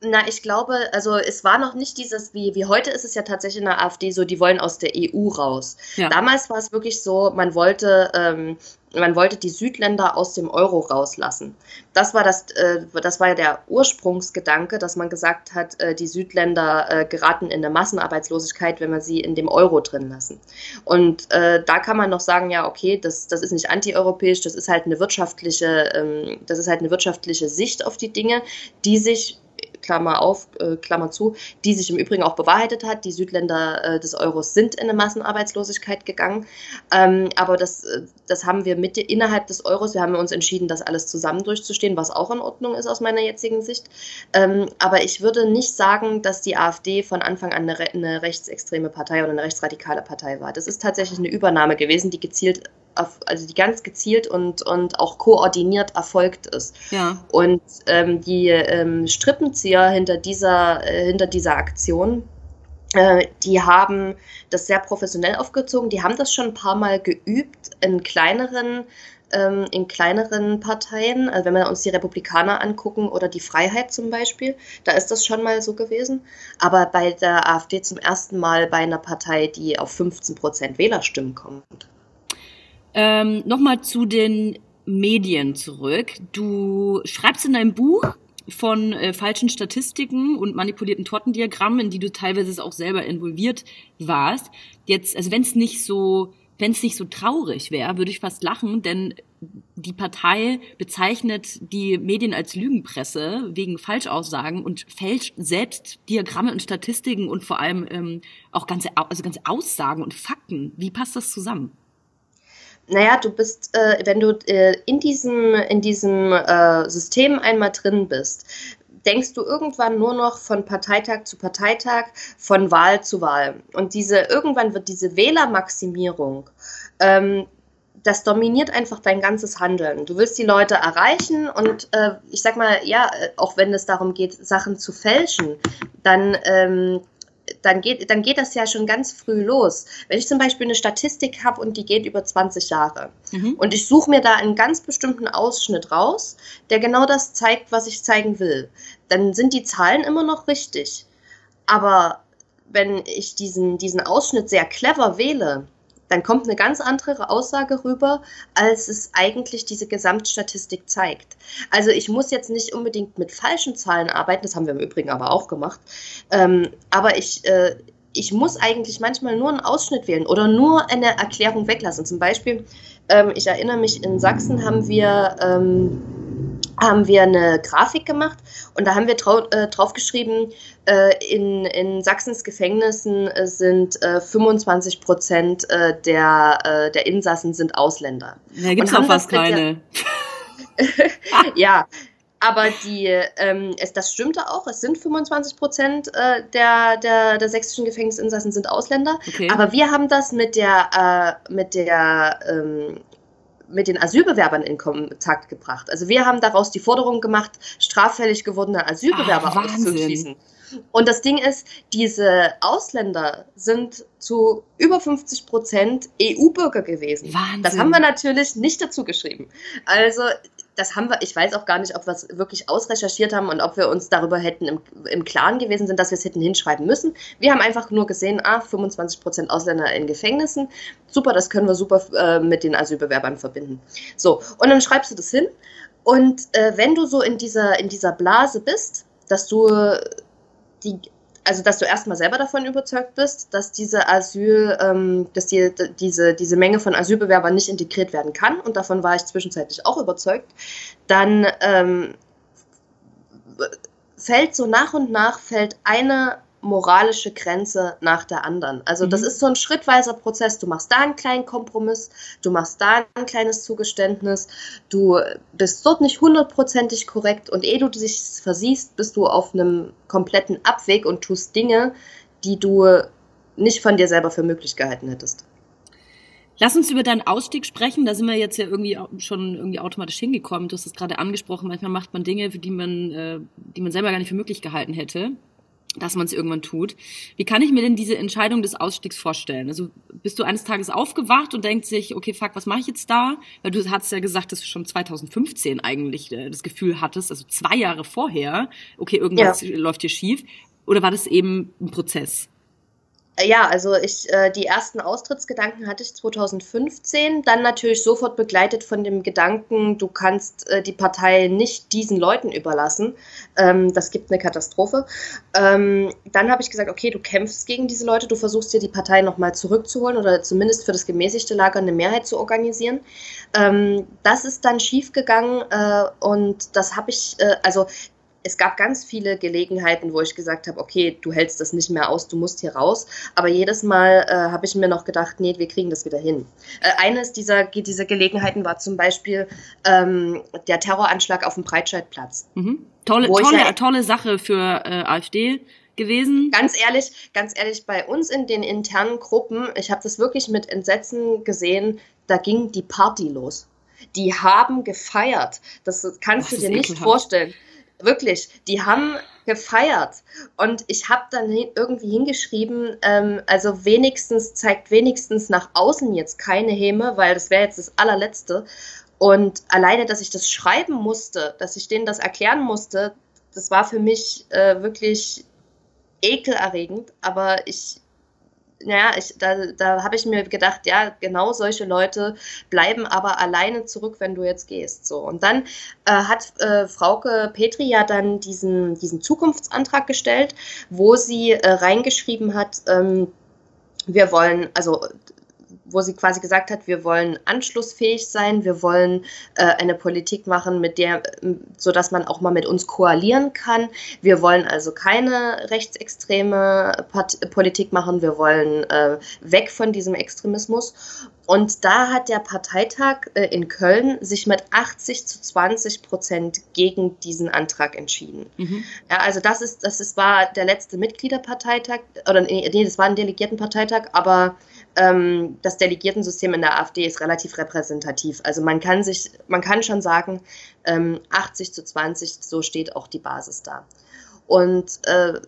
Na, ich glaube, also es war noch nicht dieses, wie, wie heute ist es ja tatsächlich in der AfD so, die wollen aus der EU raus. Ja. Damals war es wirklich so, man wollte, ähm, man wollte die Südländer aus dem Euro rauslassen. Das war das, äh, das war ja der Ursprungsgedanke, dass man gesagt hat, äh, die Südländer äh, geraten in eine Massenarbeitslosigkeit, wenn wir sie in dem Euro drin lassen. Und äh, da kann man noch sagen, ja, okay, das, das ist nicht antieuropäisch, das ist halt eine wirtschaftliche, ähm, das ist halt eine wirtschaftliche Sicht auf die Dinge, die sich Klammer auf, äh, Klammer zu, die sich im Übrigen auch bewahrheitet hat. Die Südländer äh, des Euros sind in eine Massenarbeitslosigkeit gegangen. Ähm, aber das, äh, das haben wir mit innerhalb des Euros, wir haben uns entschieden, das alles zusammen durchzustehen, was auch in Ordnung ist aus meiner jetzigen Sicht. Ähm, aber ich würde nicht sagen, dass die AfD von Anfang an eine, eine rechtsextreme Partei oder eine rechtsradikale Partei war. Das ist tatsächlich eine Übernahme gewesen, die gezielt also die ganz gezielt und, und auch koordiniert erfolgt ist. Ja. Und ähm, die ähm, Strippenzieher hinter dieser, äh, hinter dieser Aktion, äh, die haben das sehr professionell aufgezogen. Die haben das schon ein paar Mal geübt in kleineren ähm, in kleineren Parteien, also wenn wir uns die Republikaner angucken oder die Freiheit zum Beispiel, da ist das schon mal so gewesen. Aber bei der AfD zum ersten Mal bei einer Partei, die auf 15 Prozent Wählerstimmen kommt. Ähm, Nochmal zu den Medien zurück. Du schreibst in deinem Buch von äh, falschen Statistiken und manipulierten Tortendiagrammen, in die du teilweise auch selber involviert warst. Jetzt, also wenn es nicht so, wenn es nicht so traurig wäre, würde ich fast lachen, denn die Partei bezeichnet die Medien als Lügenpresse wegen Falschaussagen und fälscht selbst Diagramme und Statistiken und vor allem ähm, auch ganze, also ganze Aussagen und Fakten. Wie passt das zusammen? Naja, du bist, äh, wenn du äh, in diesem, in diesem äh, System einmal drin bist, denkst du irgendwann nur noch von Parteitag zu Parteitag, von Wahl zu Wahl. Und diese, irgendwann wird diese Wählermaximierung, ähm, das dominiert einfach dein ganzes Handeln. Du willst die Leute erreichen und äh, ich sag mal, ja, äh, auch wenn es darum geht, Sachen zu fälschen, dann ähm, dann geht, dann geht das ja schon ganz früh los. Wenn ich zum Beispiel eine Statistik habe und die geht über 20 Jahre mhm. und ich suche mir da einen ganz bestimmten Ausschnitt raus, der genau das zeigt, was ich zeigen will, dann sind die Zahlen immer noch richtig. Aber wenn ich diesen, diesen Ausschnitt sehr clever wähle, dann kommt eine ganz andere Aussage rüber, als es eigentlich diese Gesamtstatistik zeigt. Also ich muss jetzt nicht unbedingt mit falschen Zahlen arbeiten, das haben wir im Übrigen aber auch gemacht, ähm, aber ich, äh, ich muss eigentlich manchmal nur einen Ausschnitt wählen oder nur eine Erklärung weglassen. Zum Beispiel, ähm, ich erinnere mich, in Sachsen haben wir... Ähm, haben wir eine Grafik gemacht und da haben wir drau äh, draufgeschrieben, äh, in, in Sachsens Gefängnissen äh, sind äh, 25 Prozent äh, der, äh, der Insassen sind Ausländer. Da gibt es auch fast keine. *laughs* ja, aber die, ähm, es, das stimmte auch, es sind 25 Prozent äh, der, der, der sächsischen Gefängnisinsassen sind Ausländer. Okay. Aber wir haben das mit der, äh, mit der ähm, mit den Asylbewerbern in Kontakt gebracht. Also wir haben daraus die Forderung gemacht, straffällig gewordene Asylbewerber ah, auszuschließen. Und das Ding ist, diese Ausländer sind zu über 50 Prozent EU-Bürger gewesen. Wahnsinn. Das haben wir natürlich nicht dazu geschrieben. Also das haben wir, ich weiß auch gar nicht, ob wir es wirklich ausrecherchiert haben und ob wir uns darüber hätten im, im Klaren gewesen sind, dass wir es hätten hinschreiben müssen. Wir haben einfach nur gesehen, ah, 25% Ausländer in Gefängnissen. Super, das können wir super äh, mit den Asylbewerbern verbinden. So, und dann schreibst du das hin. Und äh, wenn du so in dieser, in dieser Blase bist, dass du die also dass du erstmal selber davon überzeugt bist, dass diese Asyl, ähm, dass die, diese, diese Menge von Asylbewerbern nicht integriert werden kann, und davon war ich zwischenzeitlich auch überzeugt, dann ähm, fällt so nach und nach fällt eine moralische Grenze nach der anderen. Also mhm. das ist so ein schrittweiser Prozess. Du machst da einen kleinen Kompromiss, du machst da ein kleines Zugeständnis, du bist dort nicht hundertprozentig korrekt und ehe du dich versiehst, bist du auf einem kompletten Abweg und tust Dinge, die du nicht von dir selber für möglich gehalten hättest. Lass uns über deinen Ausstieg sprechen. Da sind wir jetzt ja irgendwie schon irgendwie automatisch hingekommen. Du hast es gerade angesprochen. Manchmal macht man Dinge, für die man, äh, die man selber gar nicht für möglich gehalten hätte. Dass man es irgendwann tut. Wie kann ich mir denn diese Entscheidung des Ausstiegs vorstellen? Also bist du eines Tages aufgewacht und denkst sich, okay, fuck, was mache ich jetzt da? Weil du hast ja gesagt, dass du schon 2015 eigentlich äh, das Gefühl hattest, also zwei Jahre vorher, okay, irgendwas ja. läuft hier schief. Oder war das eben ein Prozess? Ja, also ich, äh, die ersten Austrittsgedanken hatte ich 2015, dann natürlich sofort begleitet von dem Gedanken, du kannst äh, die Partei nicht diesen Leuten überlassen. Ähm, das gibt eine Katastrophe. Ähm, dann habe ich gesagt, okay, du kämpfst gegen diese Leute, du versuchst dir die Partei nochmal zurückzuholen oder zumindest für das gemäßigte Lager eine Mehrheit zu organisieren. Ähm, das ist dann schiefgegangen äh, und das habe ich, äh, also es gab ganz viele Gelegenheiten, wo ich gesagt habe, okay, du hältst das nicht mehr aus, du musst hier raus. Aber jedes Mal äh, habe ich mir noch gedacht, nee, wir kriegen das wieder hin. Äh, eines dieser, dieser Gelegenheiten war zum Beispiel ähm, der Terroranschlag auf dem Breitscheidplatz. Mhm. Tolle, tolle, ja, tolle Sache für äh, AfD gewesen. Ganz ehrlich, ganz ehrlich, bei uns in den internen Gruppen, ich habe das wirklich mit Entsetzen gesehen, da ging die Party los. Die haben gefeiert. Das kannst Ach, du dir nicht ekelhaft. vorstellen. Wirklich, die haben gefeiert. Und ich habe dann irgendwie hingeschrieben, ähm, also wenigstens zeigt wenigstens nach außen jetzt keine Häme, weil das wäre jetzt das allerletzte. Und alleine, dass ich das schreiben musste, dass ich denen das erklären musste, das war für mich äh, wirklich ekelerregend. Aber ich naja, ich, da, da habe ich mir gedacht, ja, genau solche Leute bleiben aber alleine zurück, wenn du jetzt gehst. So. Und dann äh, hat äh, Frauke Petri ja dann diesen, diesen Zukunftsantrag gestellt, wo sie äh, reingeschrieben hat, ähm, wir wollen, also wo sie quasi gesagt hat, wir wollen anschlussfähig sein, wir wollen äh, eine Politik machen, mit der, so dass man auch mal mit uns koalieren kann. Wir wollen also keine rechtsextreme Part Politik machen, wir wollen äh, weg von diesem Extremismus. Und da hat der Parteitag äh, in Köln sich mit 80 zu 20 Prozent gegen diesen Antrag entschieden. Mhm. Ja, also das ist, das ist, war der letzte Mitgliederparteitag, oder nee, das war ein Delegiertenparteitag, aber ähm, das Delegiertensystem in der AfD ist relativ repräsentativ. Also man kann sich, man kann schon sagen, ähm, 80 zu 20, so steht auch die Basis da. Und äh,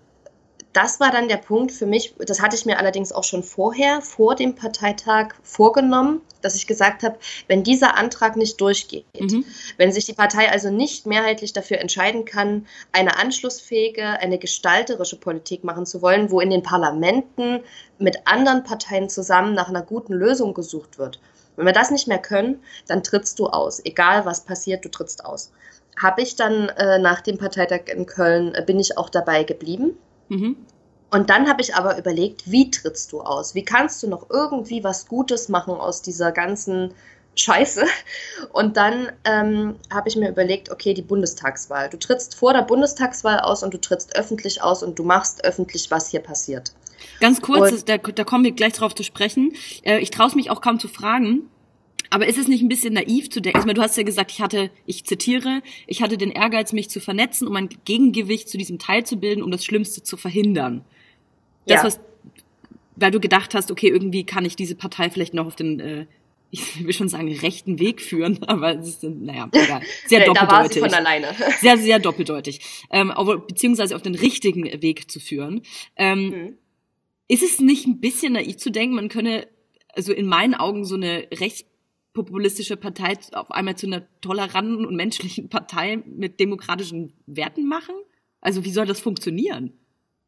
das war dann der Punkt für mich, das hatte ich mir allerdings auch schon vorher, vor dem Parteitag vorgenommen, dass ich gesagt habe, wenn dieser Antrag nicht durchgeht, mhm. wenn sich die Partei also nicht mehrheitlich dafür entscheiden kann, eine anschlussfähige, eine gestalterische Politik machen zu wollen, wo in den Parlamenten mit anderen Parteien zusammen nach einer guten Lösung gesucht wird. Wenn wir das nicht mehr können, dann trittst du aus. Egal was passiert, du trittst aus. Habe ich dann äh, nach dem Parteitag in Köln, äh, bin ich auch dabei geblieben Mhm. Und dann habe ich aber überlegt, wie trittst du aus? Wie kannst du noch irgendwie was Gutes machen aus dieser ganzen Scheiße? Und dann ähm, habe ich mir überlegt, okay, die Bundestagswahl. Du trittst vor der Bundestagswahl aus und du trittst öffentlich aus und du machst öffentlich, was hier passiert. Ganz kurz, und, da, da kommen wir gleich drauf zu sprechen. Äh, ich traue es mich auch kaum zu fragen. Aber ist es nicht ein bisschen naiv zu denken? Ich meine, du hast ja gesagt, ich hatte, ich zitiere, ich hatte den Ehrgeiz, mich zu vernetzen, um ein Gegengewicht zu diesem Teil zu bilden, um das Schlimmste zu verhindern. Das, ja. was, weil du gedacht hast, okay, irgendwie kann ich diese Partei vielleicht noch auf den, äh, ich will schon sagen, rechten Weg führen, *laughs* aber es ist, naja, egal. Sehr doppeldeutig. Da war sie von alleine. *laughs* Sehr, sehr doppeldeutig. Ähm, beziehungsweise auf den richtigen Weg zu führen. Ähm, mhm. Ist es nicht ein bisschen naiv zu denken, man könne, also in meinen Augen so eine rechts populistische Partei auf einmal zu einer toleranten und menschlichen Partei mit demokratischen Werten machen? Also wie soll das funktionieren?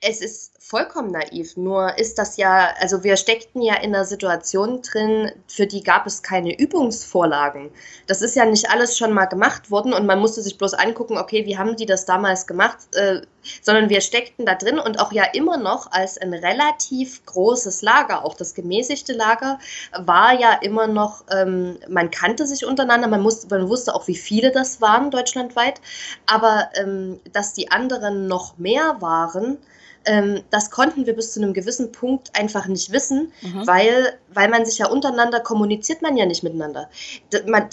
Es ist vollkommen naiv. Nur ist das ja, also wir steckten ja in einer Situation drin, für die gab es keine Übungsvorlagen. Das ist ja nicht alles schon mal gemacht worden und man musste sich bloß angucken, okay, wie haben die das damals gemacht, äh, sondern wir steckten da drin und auch ja immer noch als ein relativ großes Lager, auch das gemäßigte Lager, war ja immer noch, ähm, man kannte sich untereinander, man, musste, man wusste auch, wie viele das waren deutschlandweit, aber ähm, dass die anderen noch mehr waren, ähm, das konnten wir bis zu einem gewissen Punkt einfach nicht wissen, mhm. weil, weil man sich ja untereinander kommuniziert man ja nicht miteinander.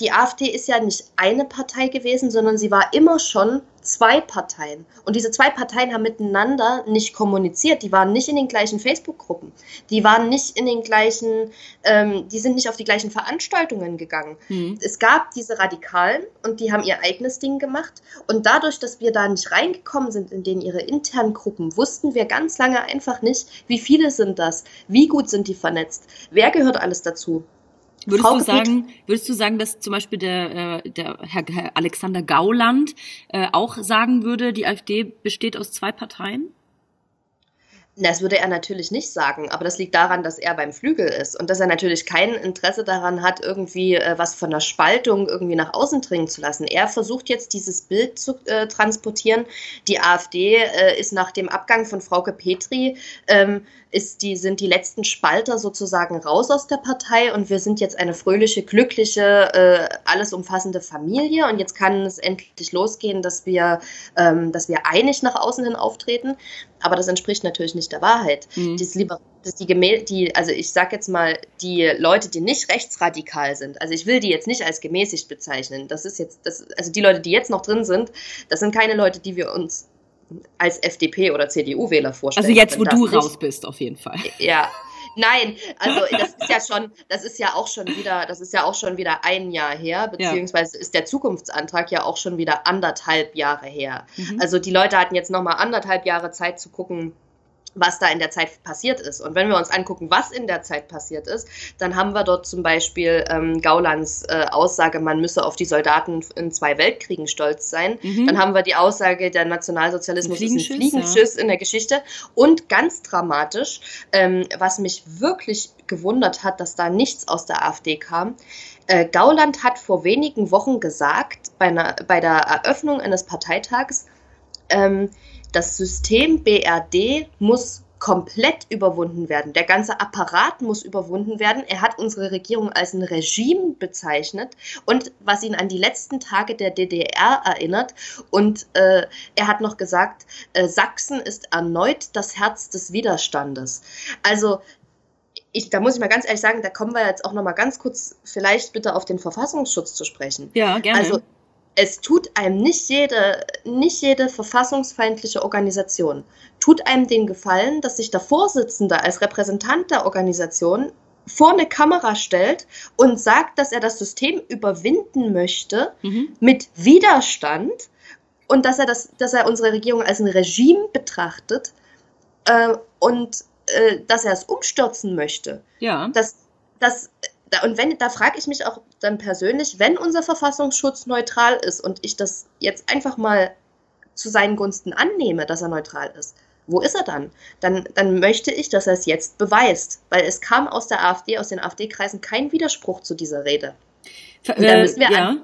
Die AfD ist ja nicht eine Partei gewesen, sondern sie war immer schon zwei Parteien. Und diese zwei Parteien haben miteinander nicht kommuniziert. Die waren nicht in den gleichen Facebook-Gruppen. Die waren nicht in den gleichen, ähm, die sind nicht auf die gleichen Veranstaltungen gegangen. Mhm. Es gab diese Radikalen und die haben ihr eigenes Ding gemacht. Und dadurch, dass wir da nicht reingekommen sind in denen ihre internen Gruppen, wussten wir ganz lange einfach nicht, wie viele sind das, wie gut sind die vernetzt, wer gehört alles dazu. Würdest du sagen, würdest du sagen, dass zum Beispiel der, äh, der Herr, Herr Alexander Gauland äh, auch sagen würde, die AfD besteht aus zwei Parteien? Das würde er natürlich nicht sagen, aber das liegt daran, dass er beim Flügel ist und dass er natürlich kein Interesse daran hat, irgendwie äh, was von der Spaltung irgendwie nach außen dringen zu lassen. Er versucht jetzt dieses Bild zu äh, transportieren. Die AfD äh, ist nach dem Abgang von Frauke Petri ähm, ist die, sind die letzten Spalter sozusagen raus aus der Partei und wir sind jetzt eine fröhliche, glückliche, äh, alles umfassende Familie und jetzt kann es endlich losgehen, dass wir, ähm, dass wir einig nach außen hin auftreten. Aber das entspricht natürlich nicht der Wahrheit. Mhm. Das lieber, das die Gemä die, also ich sag jetzt mal, die Leute, die nicht rechtsradikal sind, also ich will die jetzt nicht als gemäßigt bezeichnen. Das ist jetzt, das, also die Leute, die jetzt noch drin sind, das sind keine Leute, die wir uns als FDP oder CDU-Wähler vorstellen. Also jetzt, wo du nicht. raus bist, auf jeden Fall. *laughs* Ja. Nein, also das ist ja schon, das ist ja auch schon wieder, das ist ja auch schon wieder ein Jahr her, beziehungsweise ist der Zukunftsantrag ja auch schon wieder anderthalb Jahre her. Mhm. Also die Leute hatten jetzt nochmal anderthalb Jahre Zeit zu gucken, was da in der Zeit passiert ist. Und wenn wir uns angucken, was in der Zeit passiert ist, dann haben wir dort zum Beispiel ähm, Gaulands äh, Aussage, man müsse auf die Soldaten in zwei Weltkriegen stolz sein. Mhm. Dann haben wir die Aussage, der Nationalsozialismus ein ist ein Fliegenschiss ja. in der Geschichte. Und ganz dramatisch, ähm, was mich wirklich gewundert hat, dass da nichts aus der AfD kam. Äh, Gauland hat vor wenigen Wochen gesagt, bei, einer, bei der Eröffnung eines Parteitags, ähm, das System BRD muss komplett überwunden werden. Der ganze Apparat muss überwunden werden. Er hat unsere Regierung als ein Regime bezeichnet und was ihn an die letzten Tage der DDR erinnert. Und äh, er hat noch gesagt, äh, Sachsen ist erneut das Herz des Widerstandes. Also ich, da muss ich mal ganz ehrlich sagen, da kommen wir jetzt auch noch mal ganz kurz vielleicht bitte auf den Verfassungsschutz zu sprechen. Ja, gerne. Also es tut einem nicht jede, nicht jede verfassungsfeindliche Organisation, tut einem den Gefallen, dass sich der Vorsitzende als Repräsentant der Organisation vor eine Kamera stellt und sagt, dass er das System überwinden möchte mhm. mit Widerstand und dass er, das, dass er unsere Regierung als ein Regime betrachtet äh, und äh, dass er es umstürzen möchte. Ja. Das, das, da, und wenn, da frage ich mich auch dann persönlich, wenn unser Verfassungsschutz neutral ist und ich das jetzt einfach mal zu seinen Gunsten annehme, dass er neutral ist, wo ist er dann? Dann, dann möchte ich, dass er es jetzt beweist, weil es kam aus der AfD, aus den AfD-Kreisen kein Widerspruch zu dieser Rede. Äh, ja.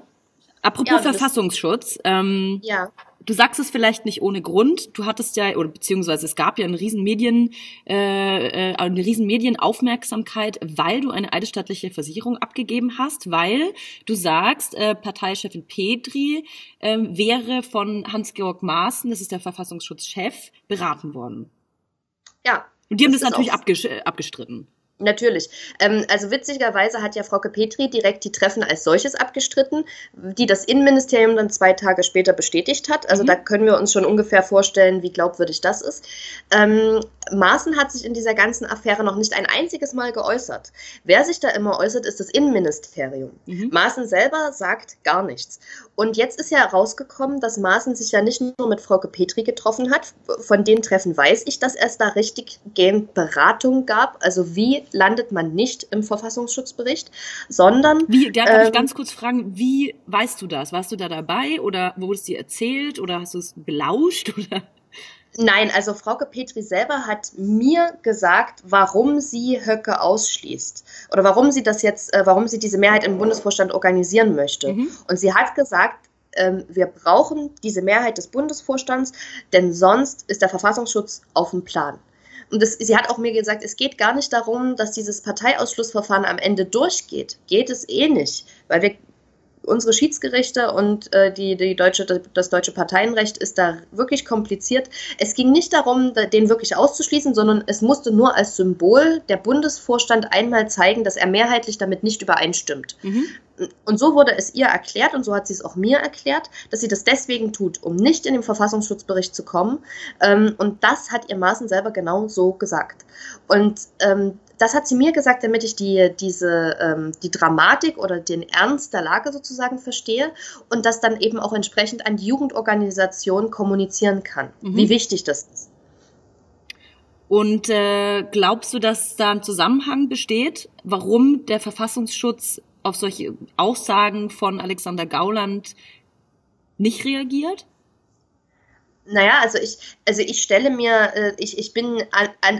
Apropos ja, Verfassungsschutz. Ähm, ja du sagst es vielleicht nicht ohne Grund. Du hattest ja, oder beziehungsweise es gab ja eine riesen Medien, äh, äh, eine riesen Medienaufmerksamkeit, weil du eine eidesstattliche Versicherung abgegeben hast, weil du sagst, äh, Parteichefin Petri äh, wäre von Hans-Georg Maaßen, das ist der Verfassungsschutzchef, beraten worden. Ja. Und die haben das, das natürlich abgestritten. Natürlich. Ähm, also witzigerweise hat ja Frau Petri direkt die Treffen als solches abgestritten, die das Innenministerium dann zwei Tage später bestätigt hat. Also mhm. da können wir uns schon ungefähr vorstellen, wie glaubwürdig das ist. Ähm, Maaßen hat sich in dieser ganzen Affäre noch nicht ein einziges Mal geäußert. Wer sich da immer äußert, ist das Innenministerium. Mhm. Maaßen selber sagt gar nichts. Und jetzt ist ja herausgekommen, dass Maaßen sich ja nicht nur mit Frau Petri getroffen hat. Von den Treffen weiß ich, dass es da richtig gehend Beratungen gab. Also wie landet man nicht im Verfassungsschutzbericht, sondern. Wie, da darf ähm, ich ganz kurz fragen, wie weißt du das? Warst du da dabei oder wurde es dir erzählt oder hast du es belauscht *laughs* oder? Nein, also Frauke Petri selber hat mir gesagt, warum sie Höcke ausschließt oder warum sie das jetzt, äh, warum sie diese Mehrheit im Bundesvorstand organisieren möchte. Mhm. Und sie hat gesagt, ähm, wir brauchen diese Mehrheit des Bundesvorstands, denn sonst ist der Verfassungsschutz auf dem Plan. Und das, sie hat auch mir gesagt, es geht gar nicht darum, dass dieses Parteiausschlussverfahren am Ende durchgeht. Geht es eh nicht, weil wir unsere Schiedsgerichte und äh, die, die deutsche, das deutsche Parteienrecht ist da wirklich kompliziert. Es ging nicht darum, den wirklich auszuschließen, sondern es musste nur als Symbol der Bundesvorstand einmal zeigen, dass er mehrheitlich damit nicht übereinstimmt. Mhm. Und so wurde es ihr erklärt und so hat sie es auch mir erklärt, dass sie das deswegen tut, um nicht in den Verfassungsschutzbericht zu kommen. Ähm, und das hat ihr Maaßen selber genau so gesagt. Und ähm, das hat sie mir gesagt, damit ich die, diese, ähm, die Dramatik oder den Ernst der Lage sozusagen verstehe und das dann eben auch entsprechend an die Jugendorganisation kommunizieren kann, mhm. wie wichtig das ist. Und äh, glaubst du, dass da ein Zusammenhang besteht, warum der Verfassungsschutz auf solche Aussagen von Alexander Gauland nicht reagiert? Naja, also ich, also ich stelle mir, äh, ich, ich bin,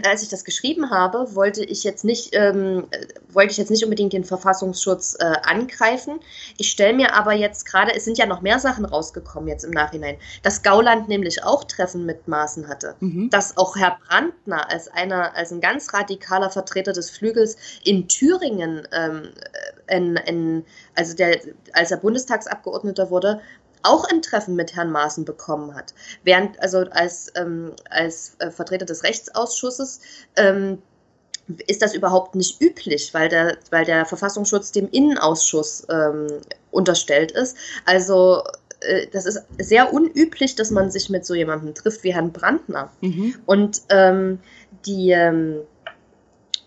als ich das geschrieben habe, wollte ich jetzt nicht, ähm, wollte ich jetzt nicht unbedingt den Verfassungsschutz äh, angreifen. Ich stelle mir aber jetzt gerade, es sind ja noch mehr Sachen rausgekommen jetzt im Nachhinein, dass Gauland nämlich auch Treffen mit Maßen hatte, mhm. dass auch Herr Brandner als einer, als ein ganz radikaler Vertreter des Flügels in Thüringen, ähm, in, in, also der, als er Bundestagsabgeordneter wurde, auch ein Treffen mit Herrn Maaßen bekommen hat. Während, also als, ähm, als äh, Vertreter des Rechtsausschusses ähm, ist das überhaupt nicht üblich, weil der, weil der Verfassungsschutz dem Innenausschuss ähm, unterstellt ist. Also äh, das ist sehr unüblich, dass man sich mit so jemandem trifft wie Herrn Brandner. Mhm. Und ähm, die ähm,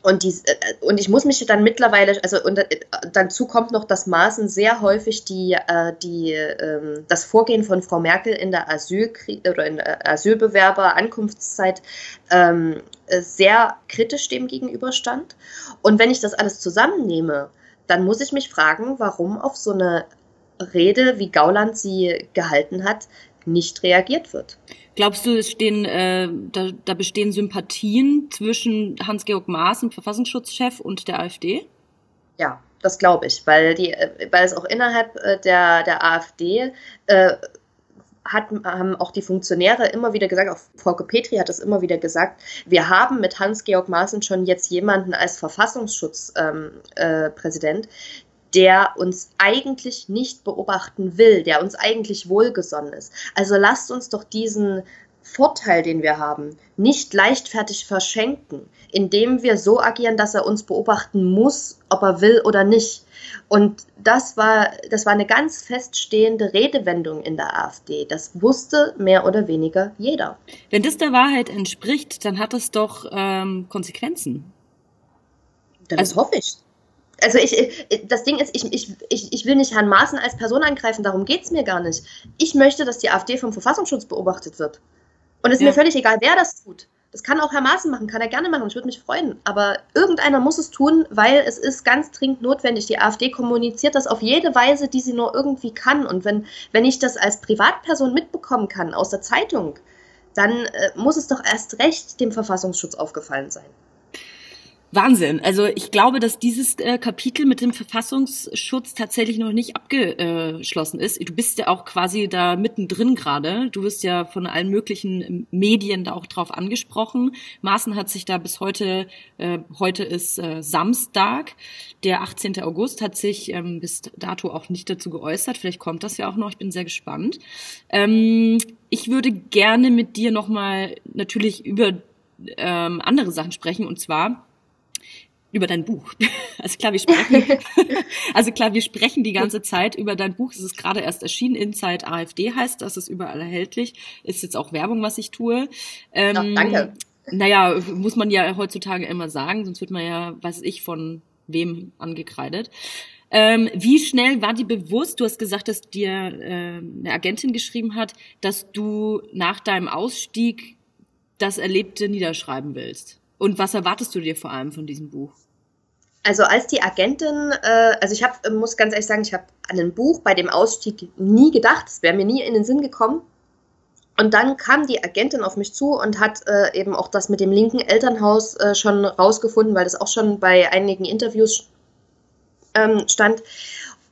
und, die, äh, und ich muss mich dann mittlerweile, also und äh, dazu kommt noch, dass Maßen sehr häufig die, äh, die, ähm, das Vorgehen von Frau Merkel in der Asyl oder in der Asylbewerber-Ankunftszeit ähm, sehr kritisch dem gegenüberstand. Und wenn ich das alles zusammennehme, dann muss ich mich fragen, warum auf so eine Rede, wie Gauland sie gehalten hat, nicht reagiert wird. Glaubst du, es stehen, äh, da, da bestehen Sympathien zwischen Hans-Georg Maaßen, Verfassungsschutzchef, und der AfD? Ja, das glaube ich, weil, die, äh, weil es auch innerhalb äh, der, der AfD äh, hat, haben auch die Funktionäre immer wieder gesagt, auch Frau Petri hat es immer wieder gesagt, wir haben mit Hans-Georg Maaßen schon jetzt jemanden als Verfassungsschutzpräsident, ähm, äh, der uns eigentlich nicht beobachten will, der uns eigentlich wohlgesonnen ist. Also lasst uns doch diesen Vorteil, den wir haben, nicht leichtfertig verschenken, indem wir so agieren, dass er uns beobachten muss, ob er will oder nicht. Und das war, das war eine ganz feststehende Redewendung in der AfD. Das wusste mehr oder weniger jeder. Wenn das der Wahrheit entspricht, dann hat es doch ähm, Konsequenzen. Das also, hoffe ich also ich, das Ding ist, ich, ich, ich, ich will nicht Herrn Maaßen als Person angreifen, darum geht es mir gar nicht. Ich möchte, dass die AfD vom Verfassungsschutz beobachtet wird. Und es ist ja. mir völlig egal, wer das tut. Das kann auch Herr Maaßen machen, kann er gerne machen, ich würde mich freuen. Aber irgendeiner muss es tun, weil es ist ganz dringend notwendig. Die AfD kommuniziert das auf jede Weise, die sie nur irgendwie kann. Und wenn, wenn ich das als Privatperson mitbekommen kann aus der Zeitung, dann äh, muss es doch erst recht dem Verfassungsschutz aufgefallen sein. Wahnsinn. Also ich glaube, dass dieses äh, Kapitel mit dem Verfassungsschutz tatsächlich noch nicht abgeschlossen ist. Du bist ja auch quasi da mittendrin gerade. Du wirst ja von allen möglichen Medien da auch drauf angesprochen. Maaßen hat sich da bis heute, äh, heute ist äh, Samstag, der 18. August, hat sich ähm, bis dato auch nicht dazu geäußert. Vielleicht kommt das ja auch noch. Ich bin sehr gespannt. Ähm, ich würde gerne mit dir nochmal natürlich über ähm, andere Sachen sprechen und zwar über dein Buch. *laughs* Also klar, wir sprechen, *laughs* also klar, wir sprechen die ganze Zeit über dein Buch. Es ist gerade erst erschienen, Inside AfD heißt, das ist überall erhältlich. Ist jetzt auch Werbung, was ich tue. Ähm, ja, danke. Naja, muss man ja heutzutage immer sagen, sonst wird man ja, weiß ich, von wem angekreidet. Ähm, wie schnell war dir bewusst, du hast gesagt, dass dir äh, eine Agentin geschrieben hat, dass du nach deinem Ausstieg das Erlebte niederschreiben willst? Und was erwartest du dir vor allem von diesem Buch? Also als die Agentin, äh, also ich hab, muss ganz ehrlich sagen, ich habe an ein Buch bei dem Ausstieg nie gedacht, es wäre mir nie in den Sinn gekommen. Und dann kam die Agentin auf mich zu und hat äh, eben auch das mit dem linken Elternhaus äh, schon rausgefunden, weil das auch schon bei einigen Interviews ähm, stand.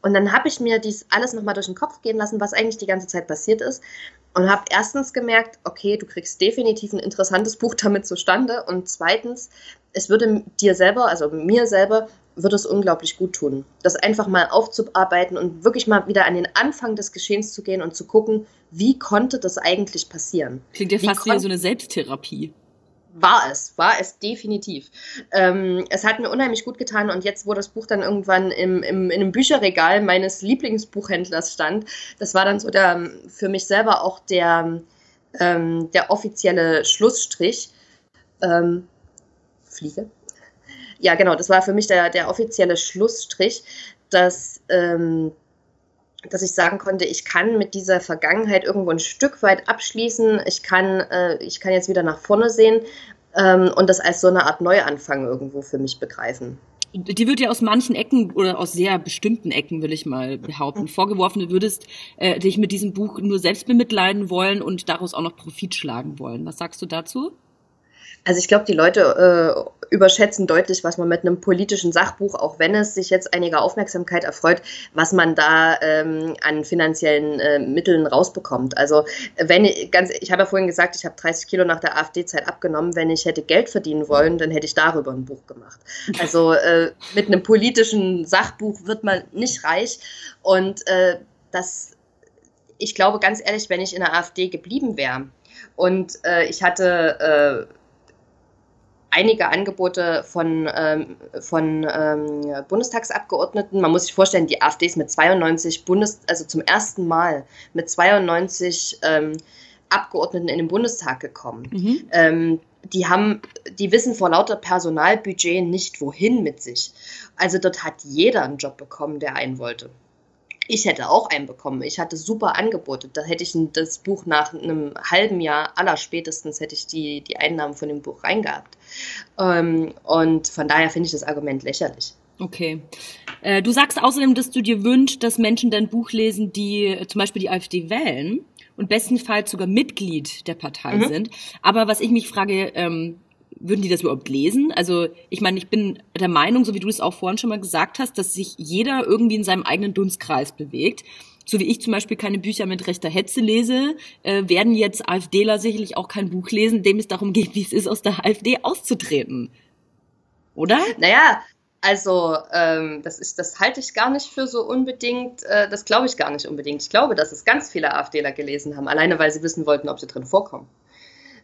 Und dann habe ich mir dies alles nochmal durch den Kopf gehen lassen, was eigentlich die ganze Zeit passiert ist. Und habe erstens gemerkt, okay, du kriegst definitiv ein interessantes Buch damit zustande und zweitens, es würde dir selber, also mir selber, würde es unglaublich gut tun, das einfach mal aufzuarbeiten und wirklich mal wieder an den Anfang des Geschehens zu gehen und zu gucken, wie konnte das eigentlich passieren? Klingt ja fast wie so eine Selbsttherapie. War es, war es definitiv. Ähm, es hat mir unheimlich gut getan und jetzt, wo das Buch dann irgendwann im, im, in einem Bücherregal meines Lieblingsbuchhändlers stand, das war dann so der, für mich selber auch der, ähm, der offizielle Schlussstrich. Ähm, Fliege? Ja, genau, das war für mich der, der offizielle Schlussstrich, dass ähm, dass ich sagen konnte, ich kann mit dieser Vergangenheit irgendwo ein Stück weit abschließen. Ich kann, äh, ich kann jetzt wieder nach vorne sehen ähm, und das als so eine Art Neuanfang irgendwo für mich begreifen. Die wird ja aus manchen Ecken oder aus sehr bestimmten Ecken, will ich mal behaupten, vorgeworfen, du würdest äh, dich mit diesem Buch nur selbst bemitleiden wollen und daraus auch noch Profit schlagen wollen. Was sagst du dazu? Also ich glaube, die Leute äh, überschätzen deutlich, was man mit einem politischen Sachbuch, auch wenn es sich jetzt einiger Aufmerksamkeit erfreut, was man da ähm, an finanziellen äh, Mitteln rausbekommt. Also wenn ich, ganz, ich habe ja vorhin gesagt, ich habe 30 Kilo nach der AfD-Zeit abgenommen. Wenn ich hätte Geld verdienen wollen, dann hätte ich darüber ein Buch gemacht. Also äh, mit einem politischen Sachbuch wird man nicht reich und äh, das ich glaube ganz ehrlich, wenn ich in der AfD geblieben wäre und äh, ich hatte äh, einige Angebote von, ähm, von ähm, Bundestagsabgeordneten. Man muss sich vorstellen, die AfD ist mit 92 Bundes, also zum ersten Mal mit 92 ähm, Abgeordneten in den Bundestag gekommen. Mhm. Ähm, die haben, die wissen vor lauter Personalbudget nicht wohin mit sich. Also dort hat jeder einen Job bekommen, der einen wollte. Ich hätte auch einen bekommen. Ich hatte super Angebote. Da hätte ich das Buch nach einem halben Jahr, aller spätestens, hätte ich die, die Einnahmen von dem Buch reingehabt. Ähm, und von daher finde ich das Argument lächerlich. Okay. Äh, du sagst außerdem, dass du dir wünschst, dass Menschen dein Buch lesen, die äh, zum Beispiel die AfD wählen und bestenfalls sogar Mitglied der Partei mhm. sind. Aber was ich mich frage, ähm, würden die das überhaupt lesen? Also ich meine, ich bin der Meinung, so wie du es auch vorhin schon mal gesagt hast, dass sich jeder irgendwie in seinem eigenen Dunstkreis bewegt. So wie ich zum Beispiel keine Bücher mit rechter Hetze lese, äh, werden jetzt AfDler sicherlich auch kein Buch lesen, dem es darum geht, wie es ist, aus der AfD auszutreten. Oder? Naja, also ähm, das, ist, das halte ich gar nicht für so unbedingt, äh, das glaube ich gar nicht unbedingt. Ich glaube, dass es ganz viele AfDler gelesen haben, alleine weil sie wissen wollten, ob sie drin vorkommen.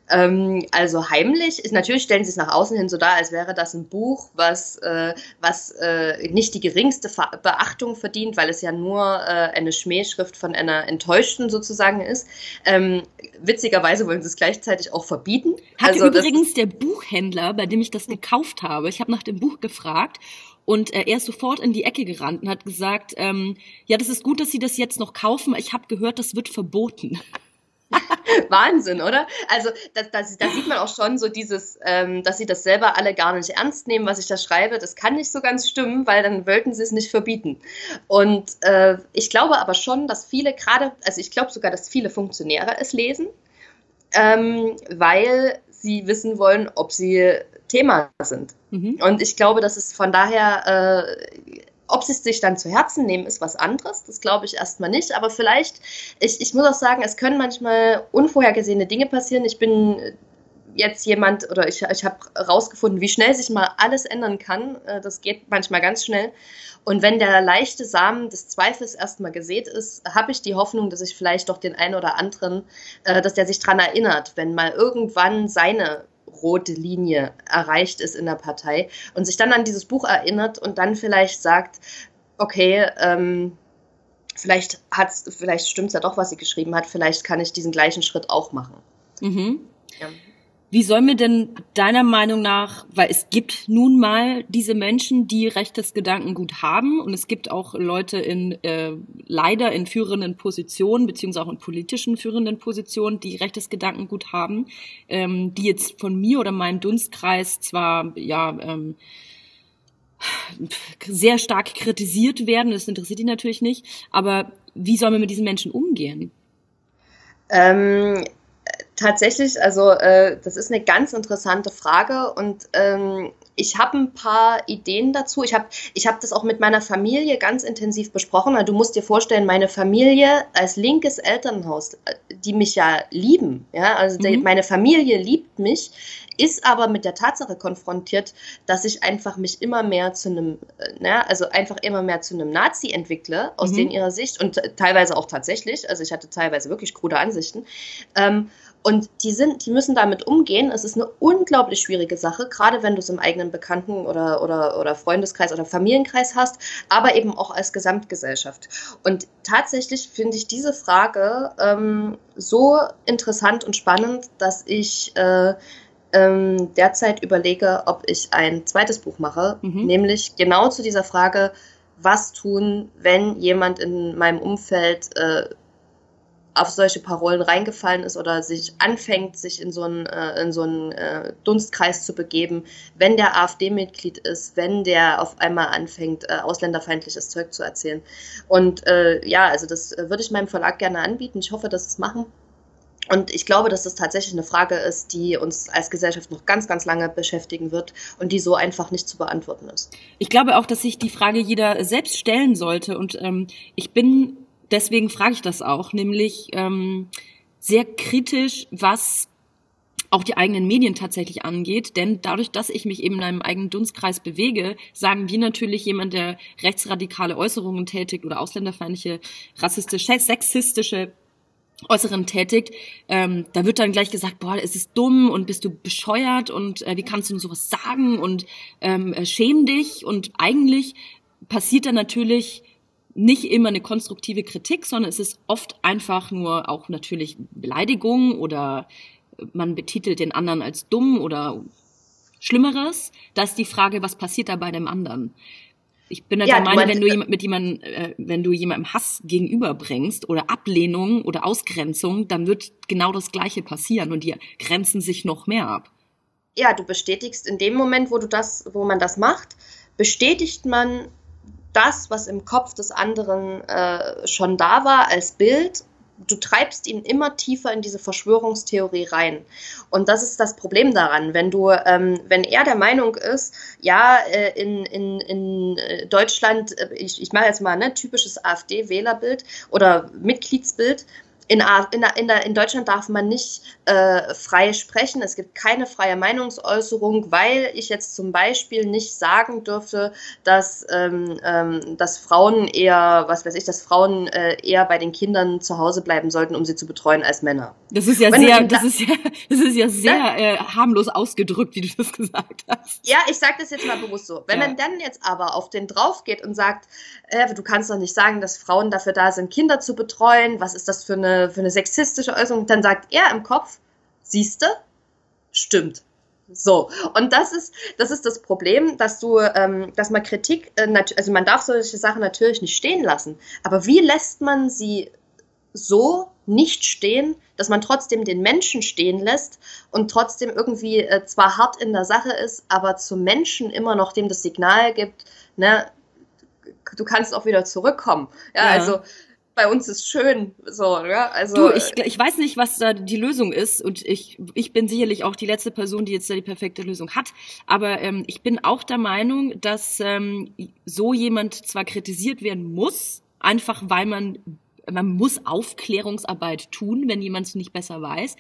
Ähm, also heimlich ist natürlich stellen sie es nach außen hin so dar, als wäre das ein Buch, was, äh, was äh, nicht die geringste Beachtung verdient, weil es ja nur äh, eine Schmähschrift von einer Enttäuschten sozusagen ist. Ähm, witzigerweise wollen sie es gleichzeitig auch verbieten. Hat also, übrigens der Buchhändler, bei dem ich das gekauft habe, ich habe nach dem Buch gefragt und äh, er ist sofort in die Ecke gerannt und hat gesagt, ähm, ja, das ist gut, dass Sie das jetzt noch kaufen. Ich habe gehört, das wird verboten. *laughs* Wahnsinn, oder? Also da, da, da, sieht man auch schon so dieses, ähm, dass sie das selber alle gar nicht ernst nehmen, was ich da schreibe. Das kann nicht so ganz stimmen, weil dann wollten sie es nicht verbieten. Und äh, ich glaube aber schon, dass viele gerade, also ich glaube sogar, dass viele Funktionäre es lesen, ähm, weil sie wissen wollen, ob sie Thema sind. Mhm. Und ich glaube, dass es von daher äh, ob sie es sich dann zu Herzen nehmen, ist was anderes. Das glaube ich erstmal nicht. Aber vielleicht, ich, ich muss auch sagen, es können manchmal unvorhergesehene Dinge passieren. Ich bin jetzt jemand oder ich, ich habe herausgefunden, wie schnell sich mal alles ändern kann. Äh, das geht manchmal ganz schnell. Und wenn der leichte Samen des Zweifels erstmal gesät ist, habe ich die Hoffnung, dass ich vielleicht doch den einen oder anderen, äh, dass der sich daran erinnert, wenn mal irgendwann seine rote Linie erreicht ist in der Partei und sich dann an dieses Buch erinnert und dann vielleicht sagt, okay, ähm, vielleicht hat's, vielleicht stimmt's ja doch, was sie geschrieben hat, vielleicht kann ich diesen gleichen Schritt auch machen. Mhm. Ja. Wie sollen wir denn deiner Meinung nach, weil es gibt nun mal diese Menschen, die rechtes Gedankengut haben und es gibt auch Leute in äh, leider in führenden Positionen beziehungsweise auch in politischen führenden Positionen, die rechtes Gedankengut haben, ähm, die jetzt von mir oder meinem Dunstkreis zwar ja ähm, sehr stark kritisiert werden, das interessiert die natürlich nicht, aber wie sollen wir mit diesen Menschen umgehen? Ähm, tatsächlich, also äh, das ist eine ganz interessante Frage und ähm, ich habe ein paar Ideen dazu. Ich habe ich hab das auch mit meiner Familie ganz intensiv besprochen. Also du musst dir vorstellen, meine Familie als linkes Elternhaus, die mich ja lieben, ja, also mhm. meine Familie liebt mich, ist aber mit der Tatsache konfrontiert, dass ich einfach mich immer mehr zu einem, äh, ne, also einfach immer mehr zu einem Nazi entwickle, aus mhm. denen ihrer Sicht und teilweise auch tatsächlich, also ich hatte teilweise wirklich krude Ansichten. Ähm, und die sind, die müssen damit umgehen. Es ist eine unglaublich schwierige Sache, gerade wenn du es im eigenen Bekannten- oder, oder, oder Freundeskreis oder Familienkreis hast, aber eben auch als Gesamtgesellschaft. Und tatsächlich finde ich diese Frage ähm, so interessant und spannend, dass ich äh, ähm, derzeit überlege, ob ich ein zweites Buch mache, mhm. nämlich genau zu dieser Frage, was tun, wenn jemand in meinem Umfeld äh, auf solche Parolen reingefallen ist oder sich anfängt, sich in so einen, äh, in so einen äh, Dunstkreis zu begeben, wenn der AfD-Mitglied ist, wenn der auf einmal anfängt, äh, ausländerfeindliches Zeug zu erzählen. Und äh, ja, also das äh, würde ich meinem Verlag gerne anbieten. Ich hoffe, dass sie es machen. Und ich glaube, dass das tatsächlich eine Frage ist, die uns als Gesellschaft noch ganz, ganz lange beschäftigen wird und die so einfach nicht zu beantworten ist. Ich glaube auch, dass sich die Frage jeder selbst stellen sollte. Und ähm, ich bin deswegen frage ich das auch, nämlich ähm, sehr kritisch, was auch die eigenen Medien tatsächlich angeht, denn dadurch, dass ich mich eben in einem eigenen Dunstkreis bewege, sagen wir natürlich jemand, der rechtsradikale Äußerungen tätigt oder ausländerfeindliche, rassistische, sexistische Äußeren tätigt, ähm, da wird dann gleich gesagt, boah, es ist dumm und bist du bescheuert und äh, wie kannst du sowas sagen und ähm, äh, schäm dich. Und eigentlich passiert dann natürlich nicht immer eine konstruktive Kritik, sondern es ist oft einfach nur auch natürlich Beleidigung oder man betitelt den anderen als dumm oder Schlimmeres. Da ist die Frage, was passiert da bei dem anderen? Ich bin ja, der Meinung, wenn du jemand, mit jemandem, äh, wenn du jemandem Hass gegenüberbringst oder Ablehnung oder Ausgrenzung, dann wird genau das Gleiche passieren und die grenzen sich noch mehr ab. Ja, du bestätigst in dem Moment, wo du das, wo man das macht, bestätigt man das, was im Kopf des anderen äh, schon da war als Bild, du treibst ihn immer tiefer in diese Verschwörungstheorie rein. Und das ist das Problem daran, wenn du, ähm, wenn er der Meinung ist, ja, äh, in, in, in äh, Deutschland, äh, ich, ich mache jetzt mal ne, typisches AfD-Wählerbild oder Mitgliedsbild, in, in, in, in, Deutschland darf man nicht äh, frei sprechen. Es gibt keine freie Meinungsäußerung, weil ich jetzt zum Beispiel nicht sagen dürfte, dass, ähm, ähm, dass Frauen eher, was weiß ich, dass Frauen äh, eher bei den Kindern zu Hause bleiben sollten, um sie zu betreuen als Männer. Das ist ja Wenn sehr, das ist ja, das ist ja sehr ja? Äh, harmlos ausgedrückt, wie du das gesagt hast. Ja, ich sage das jetzt mal bewusst so. Wenn ja. man dann jetzt aber auf den drauf geht und sagt, äh, du kannst doch nicht sagen, dass Frauen dafür da sind, Kinder zu betreuen, was ist das für eine für eine sexistische Äußerung, dann sagt er im Kopf, siehste, stimmt. So, und das ist, das ist das Problem, dass du, ähm, dass man Kritik, äh, also man darf solche Sachen natürlich nicht stehen lassen, aber wie lässt man sie so nicht stehen, dass man trotzdem den Menschen stehen lässt und trotzdem irgendwie äh, zwar hart in der Sache ist, aber zum Menschen immer noch dem das Signal gibt, ne, du kannst auch wieder zurückkommen. Ja, ja. also bei uns ist schön. So, ja, also. Du, ich, ich weiß nicht, was da die Lösung ist und ich, ich bin sicherlich auch die letzte Person, die jetzt da die perfekte Lösung hat. Aber ähm, ich bin auch der Meinung, dass ähm, so jemand zwar kritisiert werden muss, einfach weil man man muss Aufklärungsarbeit tun, wenn jemand es nicht besser weiß.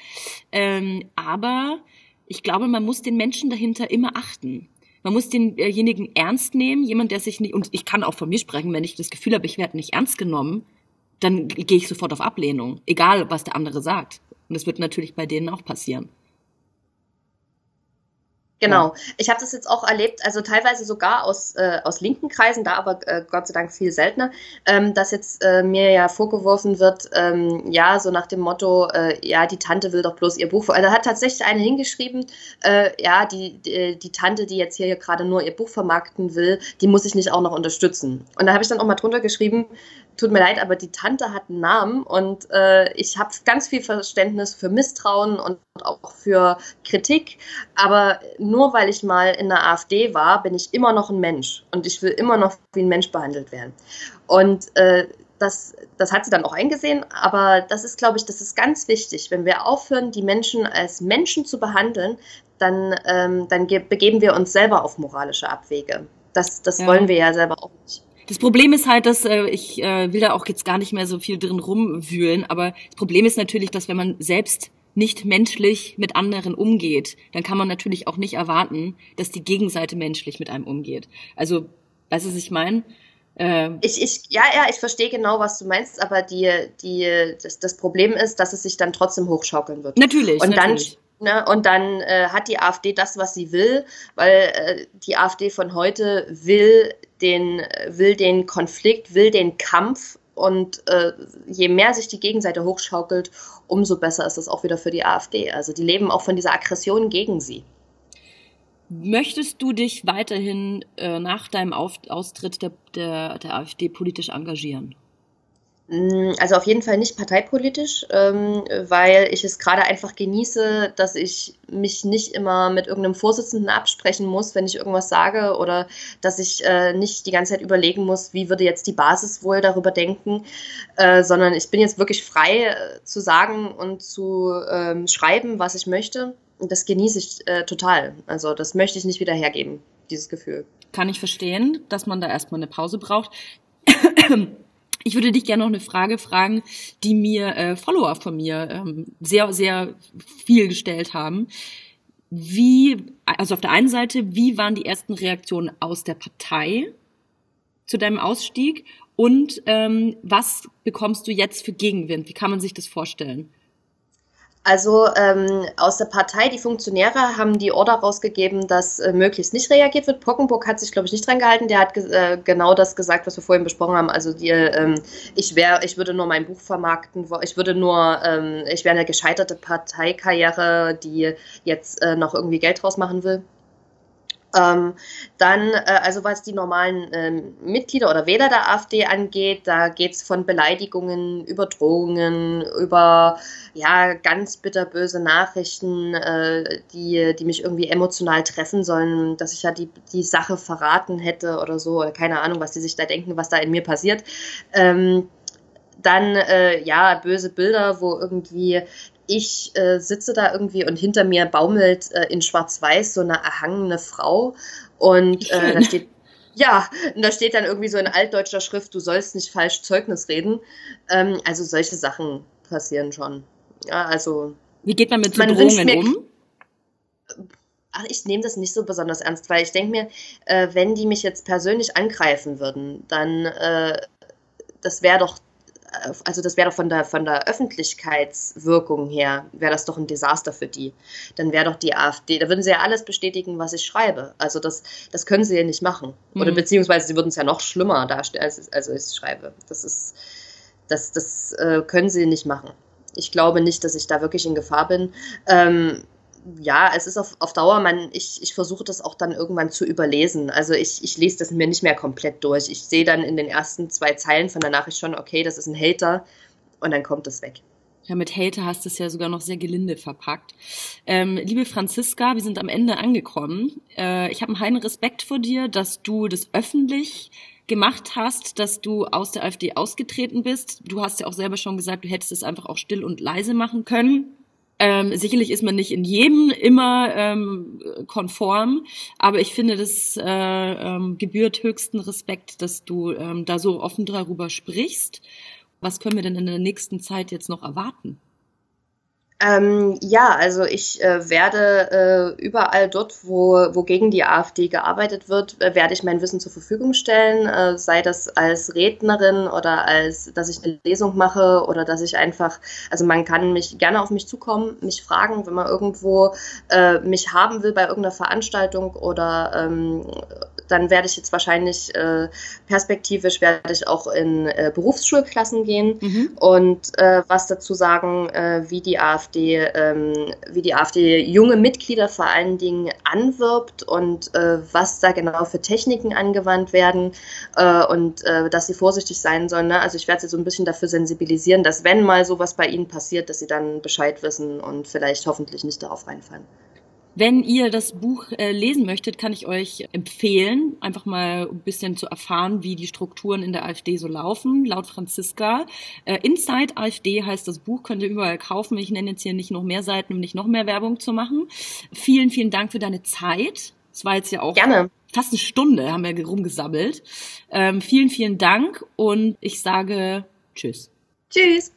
Ähm, aber ich glaube, man muss den Menschen dahinter immer achten. Man muss denjenigen ernst nehmen, jemand, der sich nicht, und ich kann auch von mir sprechen, wenn ich das Gefühl habe, ich werde nicht ernst genommen, dann gehe ich sofort auf Ablehnung, egal was der andere sagt. Und das wird natürlich bei denen auch passieren. Genau. Ich habe das jetzt auch erlebt, also teilweise sogar aus, äh, aus linken Kreisen, da aber äh, Gott sei Dank viel seltener, ähm, dass jetzt äh, mir ja vorgeworfen wird, ähm, ja, so nach dem Motto, äh, ja, die Tante will doch bloß ihr Buch. Also hat tatsächlich eine hingeschrieben, äh, ja, die, die, die Tante, die jetzt hier gerade nur ihr Buch vermarkten will, die muss ich nicht auch noch unterstützen. Und da habe ich dann auch mal drunter geschrieben, tut mir leid, aber die Tante hat einen Namen und äh, ich habe ganz viel Verständnis für Misstrauen und auch für Kritik, aber nur weil ich mal in der AfD war, bin ich immer noch ein Mensch und ich will immer noch wie ein Mensch behandelt werden. Und äh, das, das hat sie dann auch eingesehen, aber das ist, glaube ich, das ist ganz wichtig. Wenn wir aufhören, die Menschen als Menschen zu behandeln, dann, ähm, dann begeben wir uns selber auf moralische Abwege. Das, das ja. wollen wir ja selber auch nicht. Das Problem ist halt, dass äh, ich äh, will da auch jetzt gar nicht mehr so viel drin rumwühlen, aber das Problem ist natürlich, dass wenn man selbst nicht menschlich mit anderen umgeht, dann kann man natürlich auch nicht erwarten, dass die Gegenseite menschlich mit einem umgeht. Also, weißt du, was ich meine? Äh, ich, ich, ja, ja, ich verstehe genau, was du meinst, aber die, die, das, das Problem ist, dass es sich dann trotzdem hochschaukeln wird. Natürlich. Und natürlich. dann Ne, und dann äh, hat die AfD das, was sie will, weil äh, die AfD von heute will den, will den Konflikt, will den Kampf und äh, je mehr sich die Gegenseite hochschaukelt, umso besser ist es auch wieder für die AfD. Also die leben auch von dieser Aggression gegen sie. Möchtest du dich weiterhin äh, nach deinem Auf Austritt der, der, der AfD politisch engagieren? Mm, also auf jeden Fall nicht parteipolitisch, ähm, weil ich es gerade einfach genieße, dass ich mich nicht immer mit irgendeinem Vorsitzenden absprechen muss, wenn ich irgendwas sage oder dass ich äh, nicht die ganze Zeit überlegen muss, wie würde jetzt die Basis wohl darüber denken, äh, sondern ich bin jetzt wirklich frei äh, zu sagen und zu ähm, schreiben, was ich möchte. Und das genieße ich total. Also das möchte ich nicht wieder hergeben, dieses Gefühl. Kann ich verstehen, dass man da erstmal eine Pause braucht. Ich würde dich gerne noch eine Frage fragen, die mir äh, Follower von mir ähm, sehr, sehr viel gestellt haben. Wie, also auf der einen Seite, wie waren die ersten Reaktionen aus der Partei zu deinem Ausstieg und ähm, was bekommst du jetzt für Gegenwind? Wie kann man sich das vorstellen? Also ähm, aus der Partei, die Funktionäre haben die Order rausgegeben, dass äh, möglichst nicht reagiert wird. Pockenburg hat sich, glaube ich, nicht dran gehalten. Der hat äh, genau das gesagt, was wir vorhin besprochen haben. Also die, ähm, ich wäre, ich würde nur mein Buch vermarkten. Ich würde nur, ähm, ich wäre eine gescheiterte Parteikarriere, die jetzt äh, noch irgendwie Geld draus machen will. Ähm, dann, äh, also was die normalen ähm, Mitglieder oder Wähler der AfD angeht, da geht es von Beleidigungen über Drohungen, über ja, ganz bitterböse Nachrichten, äh, die, die mich irgendwie emotional treffen sollen, dass ich ja die, die Sache verraten hätte oder so, oder keine Ahnung, was die sich da denken, was da in mir passiert. Ähm, dann äh, ja böse Bilder, wo irgendwie ich äh, sitze da irgendwie und hinter mir baumelt äh, in Schwarz-Weiß so eine erhangene Frau und äh, da steht ja, und da steht dann irgendwie so in altdeutscher Schrift, du sollst nicht falsch Zeugnis reden. Ähm, also solche Sachen passieren schon. Ja, also. Wie geht man mit so man Drohungen um? Ach, ich nehme das nicht so besonders ernst, weil ich denke mir, äh, wenn die mich jetzt persönlich angreifen würden, dann äh, das wäre doch also das wäre doch von der, von der Öffentlichkeitswirkung her, wäre das doch ein Desaster für die. Dann wäre doch die AfD, da würden sie ja alles bestätigen, was ich schreibe. Also das, das können sie ja nicht machen. Mhm. Oder beziehungsweise sie würden es ja noch schlimmer darstellen, als, als ich schreibe. Das ist, das, das äh, können sie nicht machen. Ich glaube nicht, dass ich da wirklich in Gefahr bin. Ähm, ja, es ist auf, auf Dauer, man, ich, ich versuche das auch dann irgendwann zu überlesen. Also ich, ich lese das mir nicht mehr komplett durch. Ich sehe dann in den ersten zwei Zeilen von der Nachricht schon, okay, das ist ein Hater und dann kommt es weg. Ja, mit Hater hast du es ja sogar noch sehr gelinde verpackt. Ähm, liebe Franziska, wir sind am Ende angekommen. Äh, ich habe einen heiden Respekt vor dir, dass du das öffentlich gemacht hast, dass du aus der AfD ausgetreten bist. Du hast ja auch selber schon gesagt, du hättest es einfach auch still und leise machen können. Ähm, sicherlich ist man nicht in jedem immer ähm, konform, aber ich finde, das äh, ähm, gebührt höchsten Respekt, dass du ähm, da so offen darüber sprichst. Was können wir denn in der nächsten Zeit jetzt noch erwarten? Ähm, ja, also ich äh, werde äh, überall dort, wo, wo gegen die AfD gearbeitet wird, äh, werde ich mein Wissen zur Verfügung stellen, äh, sei das als Rednerin oder als, dass ich eine Lesung mache oder dass ich einfach, also man kann mich gerne auf mich zukommen, mich fragen, wenn man irgendwo äh, mich haben will bei irgendeiner Veranstaltung oder ähm, dann werde ich jetzt wahrscheinlich äh, perspektivisch werde ich auch in Berufsschulklassen gehen mhm. und was dazu sagen, wie die AfD AfD, ähm, wie die AfD junge Mitglieder vor allen Dingen anwirbt und äh, was da genau für Techniken angewandt werden äh, und äh, dass sie vorsichtig sein sollen. Ne? Also ich werde sie so ein bisschen dafür sensibilisieren, dass wenn mal sowas bei ihnen passiert, dass sie dann Bescheid wissen und vielleicht hoffentlich nicht darauf reinfallen. Wenn ihr das Buch äh, lesen möchtet, kann ich euch empfehlen, einfach mal ein bisschen zu erfahren, wie die Strukturen in der AfD so laufen. Laut Franziska. Äh, Inside AfD heißt das Buch, könnt ihr überall kaufen. Ich nenne jetzt hier nicht noch mehr Seiten, um nicht noch mehr Werbung zu machen. Vielen, vielen Dank für deine Zeit. Es war jetzt ja auch Gerne fast eine Stunde haben wir rumgesabbelt. Ähm, vielen, vielen Dank und ich sage Tschüss. Tschüss.